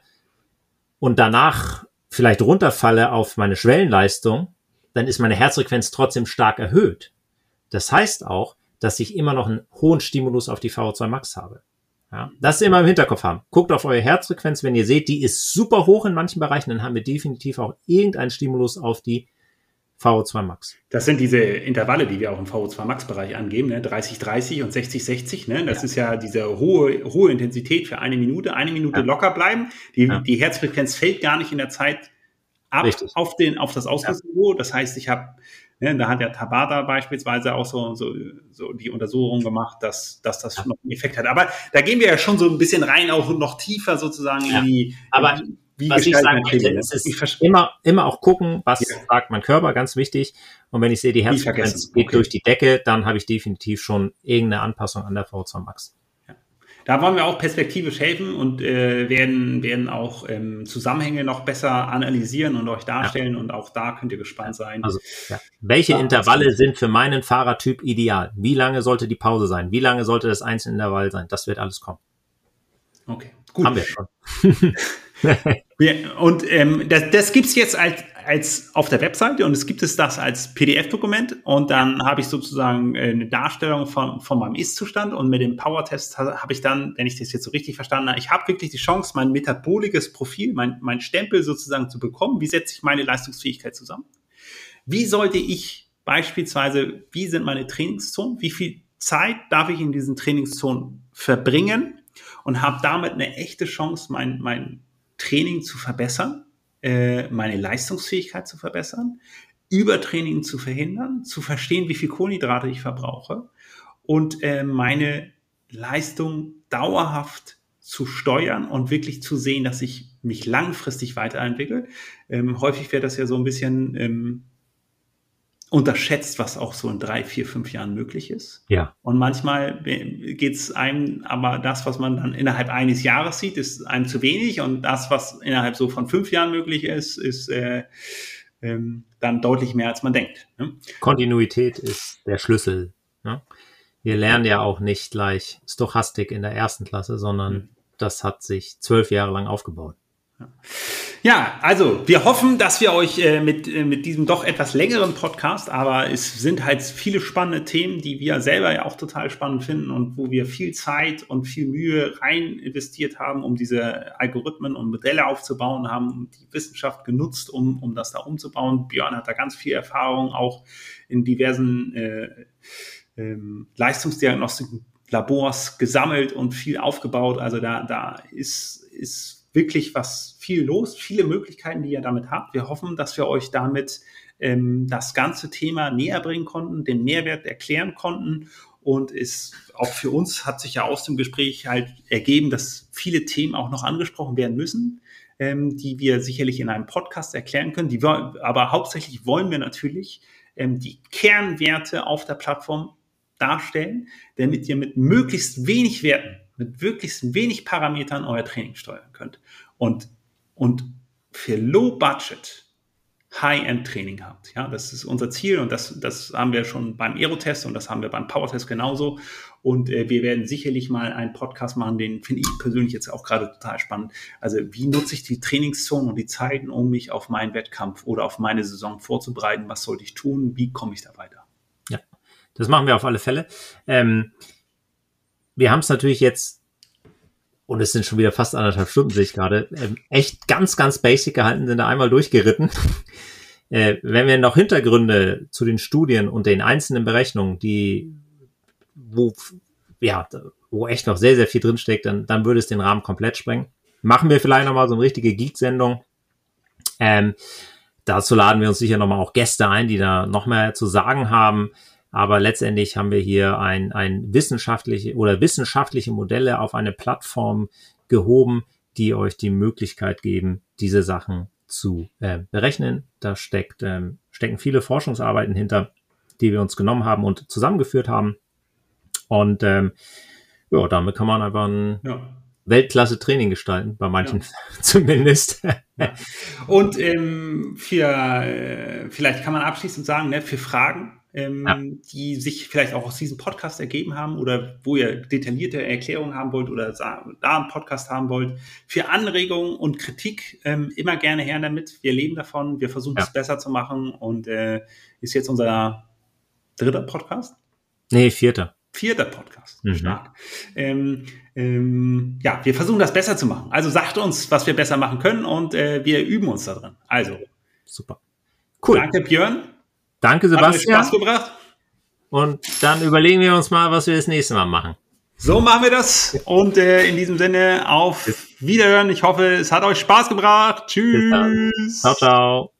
und danach vielleicht runterfalle auf meine Schwellenleistung, dann ist meine Herzfrequenz trotzdem stark erhöht. Das heißt auch, dass ich immer noch einen hohen Stimulus auf die VO2 Max habe. Ja, das immer im Hinterkopf haben. Guckt auf eure Herzfrequenz, wenn ihr seht, die ist super hoch in manchen Bereichen, dann haben wir definitiv auch irgendeinen Stimulus auf die VO2 Max. Das sind diese Intervalle, die wir auch im VO2 Max-Bereich angeben, ne? 30-30 und 60-60. Ne? Das ja. ist ja diese hohe, hohe Intensität für eine Minute. Eine Minute ja. locker bleiben. Die, ja. die Herzfrequenz fällt gar nicht in der Zeit ab auf, den, auf das Ausgangsniveau. Das heißt, ich habe, ne, da hat der Tabata beispielsweise auch so, so, so die Untersuchung gemacht, dass, dass das schon noch einen Effekt hat. Aber da gehen wir ja schon so ein bisschen rein, auch noch tiefer sozusagen in die. Aber in wie was ich sagen möchte, ist, ist immer, immer auch gucken, was ja. sagt mein Körper, ganz wichtig. Und wenn ich sehe, die Herzfrequenz geht okay. durch die Decke, dann habe ich definitiv schon irgendeine Anpassung an der V2 Max. Da wollen wir auch perspektivisch helfen und äh, werden, werden auch ähm, Zusammenhänge noch besser analysieren und euch darstellen. Ja. Und auch da könnt ihr gespannt sein. Also, ja. welche Intervalle sind für meinen Fahrertyp ideal? Wie lange sollte die Pause sein? Wie lange sollte das einzelne Intervall sein? Das wird alles kommen. Okay, gut. Haben wir schon. und ähm, das, das gibt es jetzt als, als auf der Webseite und es gibt es das als PDF-Dokument und dann habe ich sozusagen äh, eine Darstellung von, von meinem Ist-Zustand und mit dem Power-Test habe ich dann, wenn ich das jetzt so richtig verstanden habe, ich habe wirklich die Chance, mein metabolisches Profil, mein, mein Stempel sozusagen zu bekommen. Wie setze ich meine Leistungsfähigkeit zusammen? Wie sollte ich beispielsweise, wie sind meine Trainingszonen? Wie viel Zeit darf ich in diesen Trainingszonen verbringen? Und habe damit eine echte Chance, mein, mein Training zu verbessern, äh, meine Leistungsfähigkeit zu verbessern, Übertraining zu verhindern, zu verstehen, wie viel Kohlenhydrate ich verbrauche und äh, meine Leistung dauerhaft zu steuern und wirklich zu sehen, dass ich mich langfristig weiterentwickle. Ähm, häufig wird das ja so ein bisschen ähm, unterschätzt, was auch so in drei, vier, fünf Jahren möglich ist. Ja. Und manchmal geht es einem, aber das, was man dann innerhalb eines Jahres sieht, ist einem zu wenig und das, was innerhalb so von fünf Jahren möglich ist, ist äh, ähm, dann deutlich mehr, als man denkt. Ne? Kontinuität ist der Schlüssel. Ne? Wir lernen ja auch nicht gleich Stochastik in der ersten Klasse, sondern mhm. das hat sich zwölf Jahre lang aufgebaut. Ja. Also wir hoffen, dass wir euch äh, mit, äh, mit diesem doch etwas längeren Podcast, aber es sind halt viele spannende Themen, die wir selber ja auch total spannend finden und wo wir viel Zeit und viel Mühe rein investiert haben, um diese Algorithmen und Modelle aufzubauen, haben die Wissenschaft genutzt, um, um das da umzubauen. Björn hat da ganz viel Erfahrung auch in diversen äh, ähm, Leistungsdiagnostiken Labors gesammelt und viel aufgebaut. Also da, da ist, ist wirklich was viel los, viele Möglichkeiten, die ihr damit habt. Wir hoffen, dass wir euch damit ähm, das ganze Thema näher bringen konnten, den Mehrwert erklären konnten. Und es auch für uns hat sich ja aus dem Gespräch halt ergeben, dass viele Themen auch noch angesprochen werden müssen, ähm, die wir sicherlich in einem Podcast erklären können. Die wir, aber hauptsächlich wollen wir natürlich ähm, die Kernwerte auf der Plattform darstellen, damit ihr mit möglichst wenig Werten mit wirklich wenig Parametern euer Training steuern könnt. Und, und für Low Budget High-End-Training habt. Ja, das ist unser Ziel und das, das haben wir schon beim Aerotest und das haben wir beim Power-Test genauso. Und äh, wir werden sicherlich mal einen Podcast machen, den finde ich persönlich jetzt auch gerade total spannend. Also wie nutze ich die Trainingszonen und die Zeiten, um mich auf meinen Wettkampf oder auf meine Saison vorzubereiten? Was sollte ich tun? Wie komme ich da weiter? Ja, das machen wir auf alle Fälle. Ähm, wir haben es natürlich jetzt und es sind schon wieder fast anderthalb Stunden, sehe ich gerade, ähm, echt ganz, ganz basic gehalten, sind da einmal durchgeritten. äh, wenn wir noch Hintergründe zu den Studien und den einzelnen Berechnungen, die, wo, ja, wo echt noch sehr, sehr viel drinsteckt, dann, dann würde es den Rahmen komplett sprengen. Machen wir vielleicht nochmal so eine richtige Geek-Sendung. Ähm, dazu laden wir uns sicher nochmal auch Gäste ein, die da noch mehr zu sagen haben. Aber letztendlich haben wir hier ein, ein wissenschaftliche oder wissenschaftliche Modelle auf eine Plattform gehoben, die euch die Möglichkeit geben, diese Sachen zu äh, berechnen. Da steckt, ähm, stecken viele Forschungsarbeiten hinter, die wir uns genommen haben und zusammengeführt haben. Und ähm, ja, damit kann man einfach ein ja. Weltklasse-Training gestalten, bei manchen ja. zumindest. Und ähm, für, äh, vielleicht kann man abschließend sagen, ne, für Fragen ähm, ja. die sich vielleicht auch aus diesem Podcast ergeben haben oder wo ihr detaillierte Erklärungen haben wollt oder da einen Podcast haben wollt. Für Anregungen und Kritik ähm, immer gerne her damit. Wir leben davon, wir versuchen ja. es besser zu machen und äh, ist jetzt unser dritter Podcast? Nee, vierter. Vierter Podcast. Mhm. Stark. Ähm, ähm, ja, wir versuchen das besser zu machen. Also sagt uns, was wir besser machen können und äh, wir üben uns da drin. Also. Super. Cool. Danke, Björn. Danke, Sebastian. Hat Spaß gebracht. Und dann überlegen wir uns mal, was wir das nächste Mal machen. So machen wir das. Und äh, in diesem Sinne auf Wiederhören. Ich hoffe, es hat euch Spaß gebracht. Tschüss. Ciao, ciao.